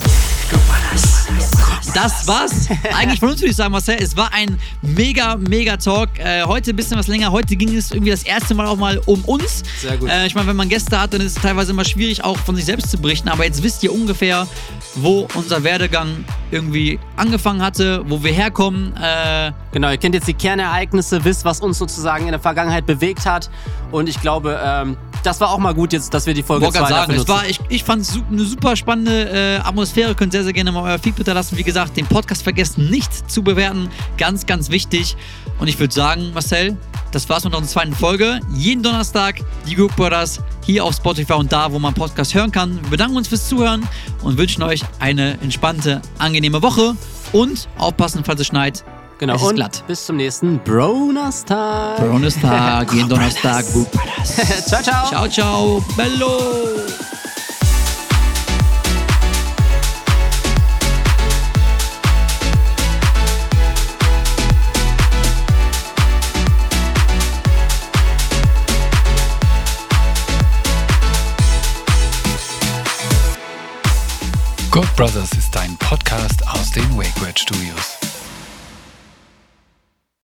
Das war's. Eigentlich von uns würde ich sagen, Marcel. Es war ein mega, mega Talk. Äh, heute ein bisschen was länger. Heute ging es irgendwie das erste Mal auch mal um uns. Sehr gut. Äh, ich meine, wenn man Gäste hat, dann ist es teilweise immer schwierig, auch von sich selbst zu berichten. Aber jetzt wisst ihr ungefähr, wo unser Werdegang irgendwie angefangen hatte, wo wir herkommen. Äh, Genau, ihr kennt jetzt die Kernereignisse, wisst, was uns sozusagen in der Vergangenheit bewegt hat. Und ich glaube, ähm, das war auch mal gut jetzt, dass wir die Folge wollte 2 gerade sagen, es war, ich, ich fand es eine super spannende äh, Atmosphäre. Könnt sehr, sehr gerne mal euer Feedback da lassen. Wie gesagt, den Podcast vergessen nicht zu bewerten. Ganz, ganz wichtig. Und ich würde sagen, Marcel, das war's mit unserer zweiten Folge. Jeden Donnerstag die Group Brothers hier auf Spotify und da, wo man Podcast hören kann. Wir bedanken uns fürs Zuhören und wünschen euch eine entspannte, angenehme Woche. Und aufpassen, falls es schneit. genau, es ist und glatt. bis zum nächsten Bronastag. Donnerstag, jeden Donnerstag, Group Brothers. ciao, ciao. Ciao, ciao, bello. Good Brothers ist ein Podcast aus den WakeWord Studios.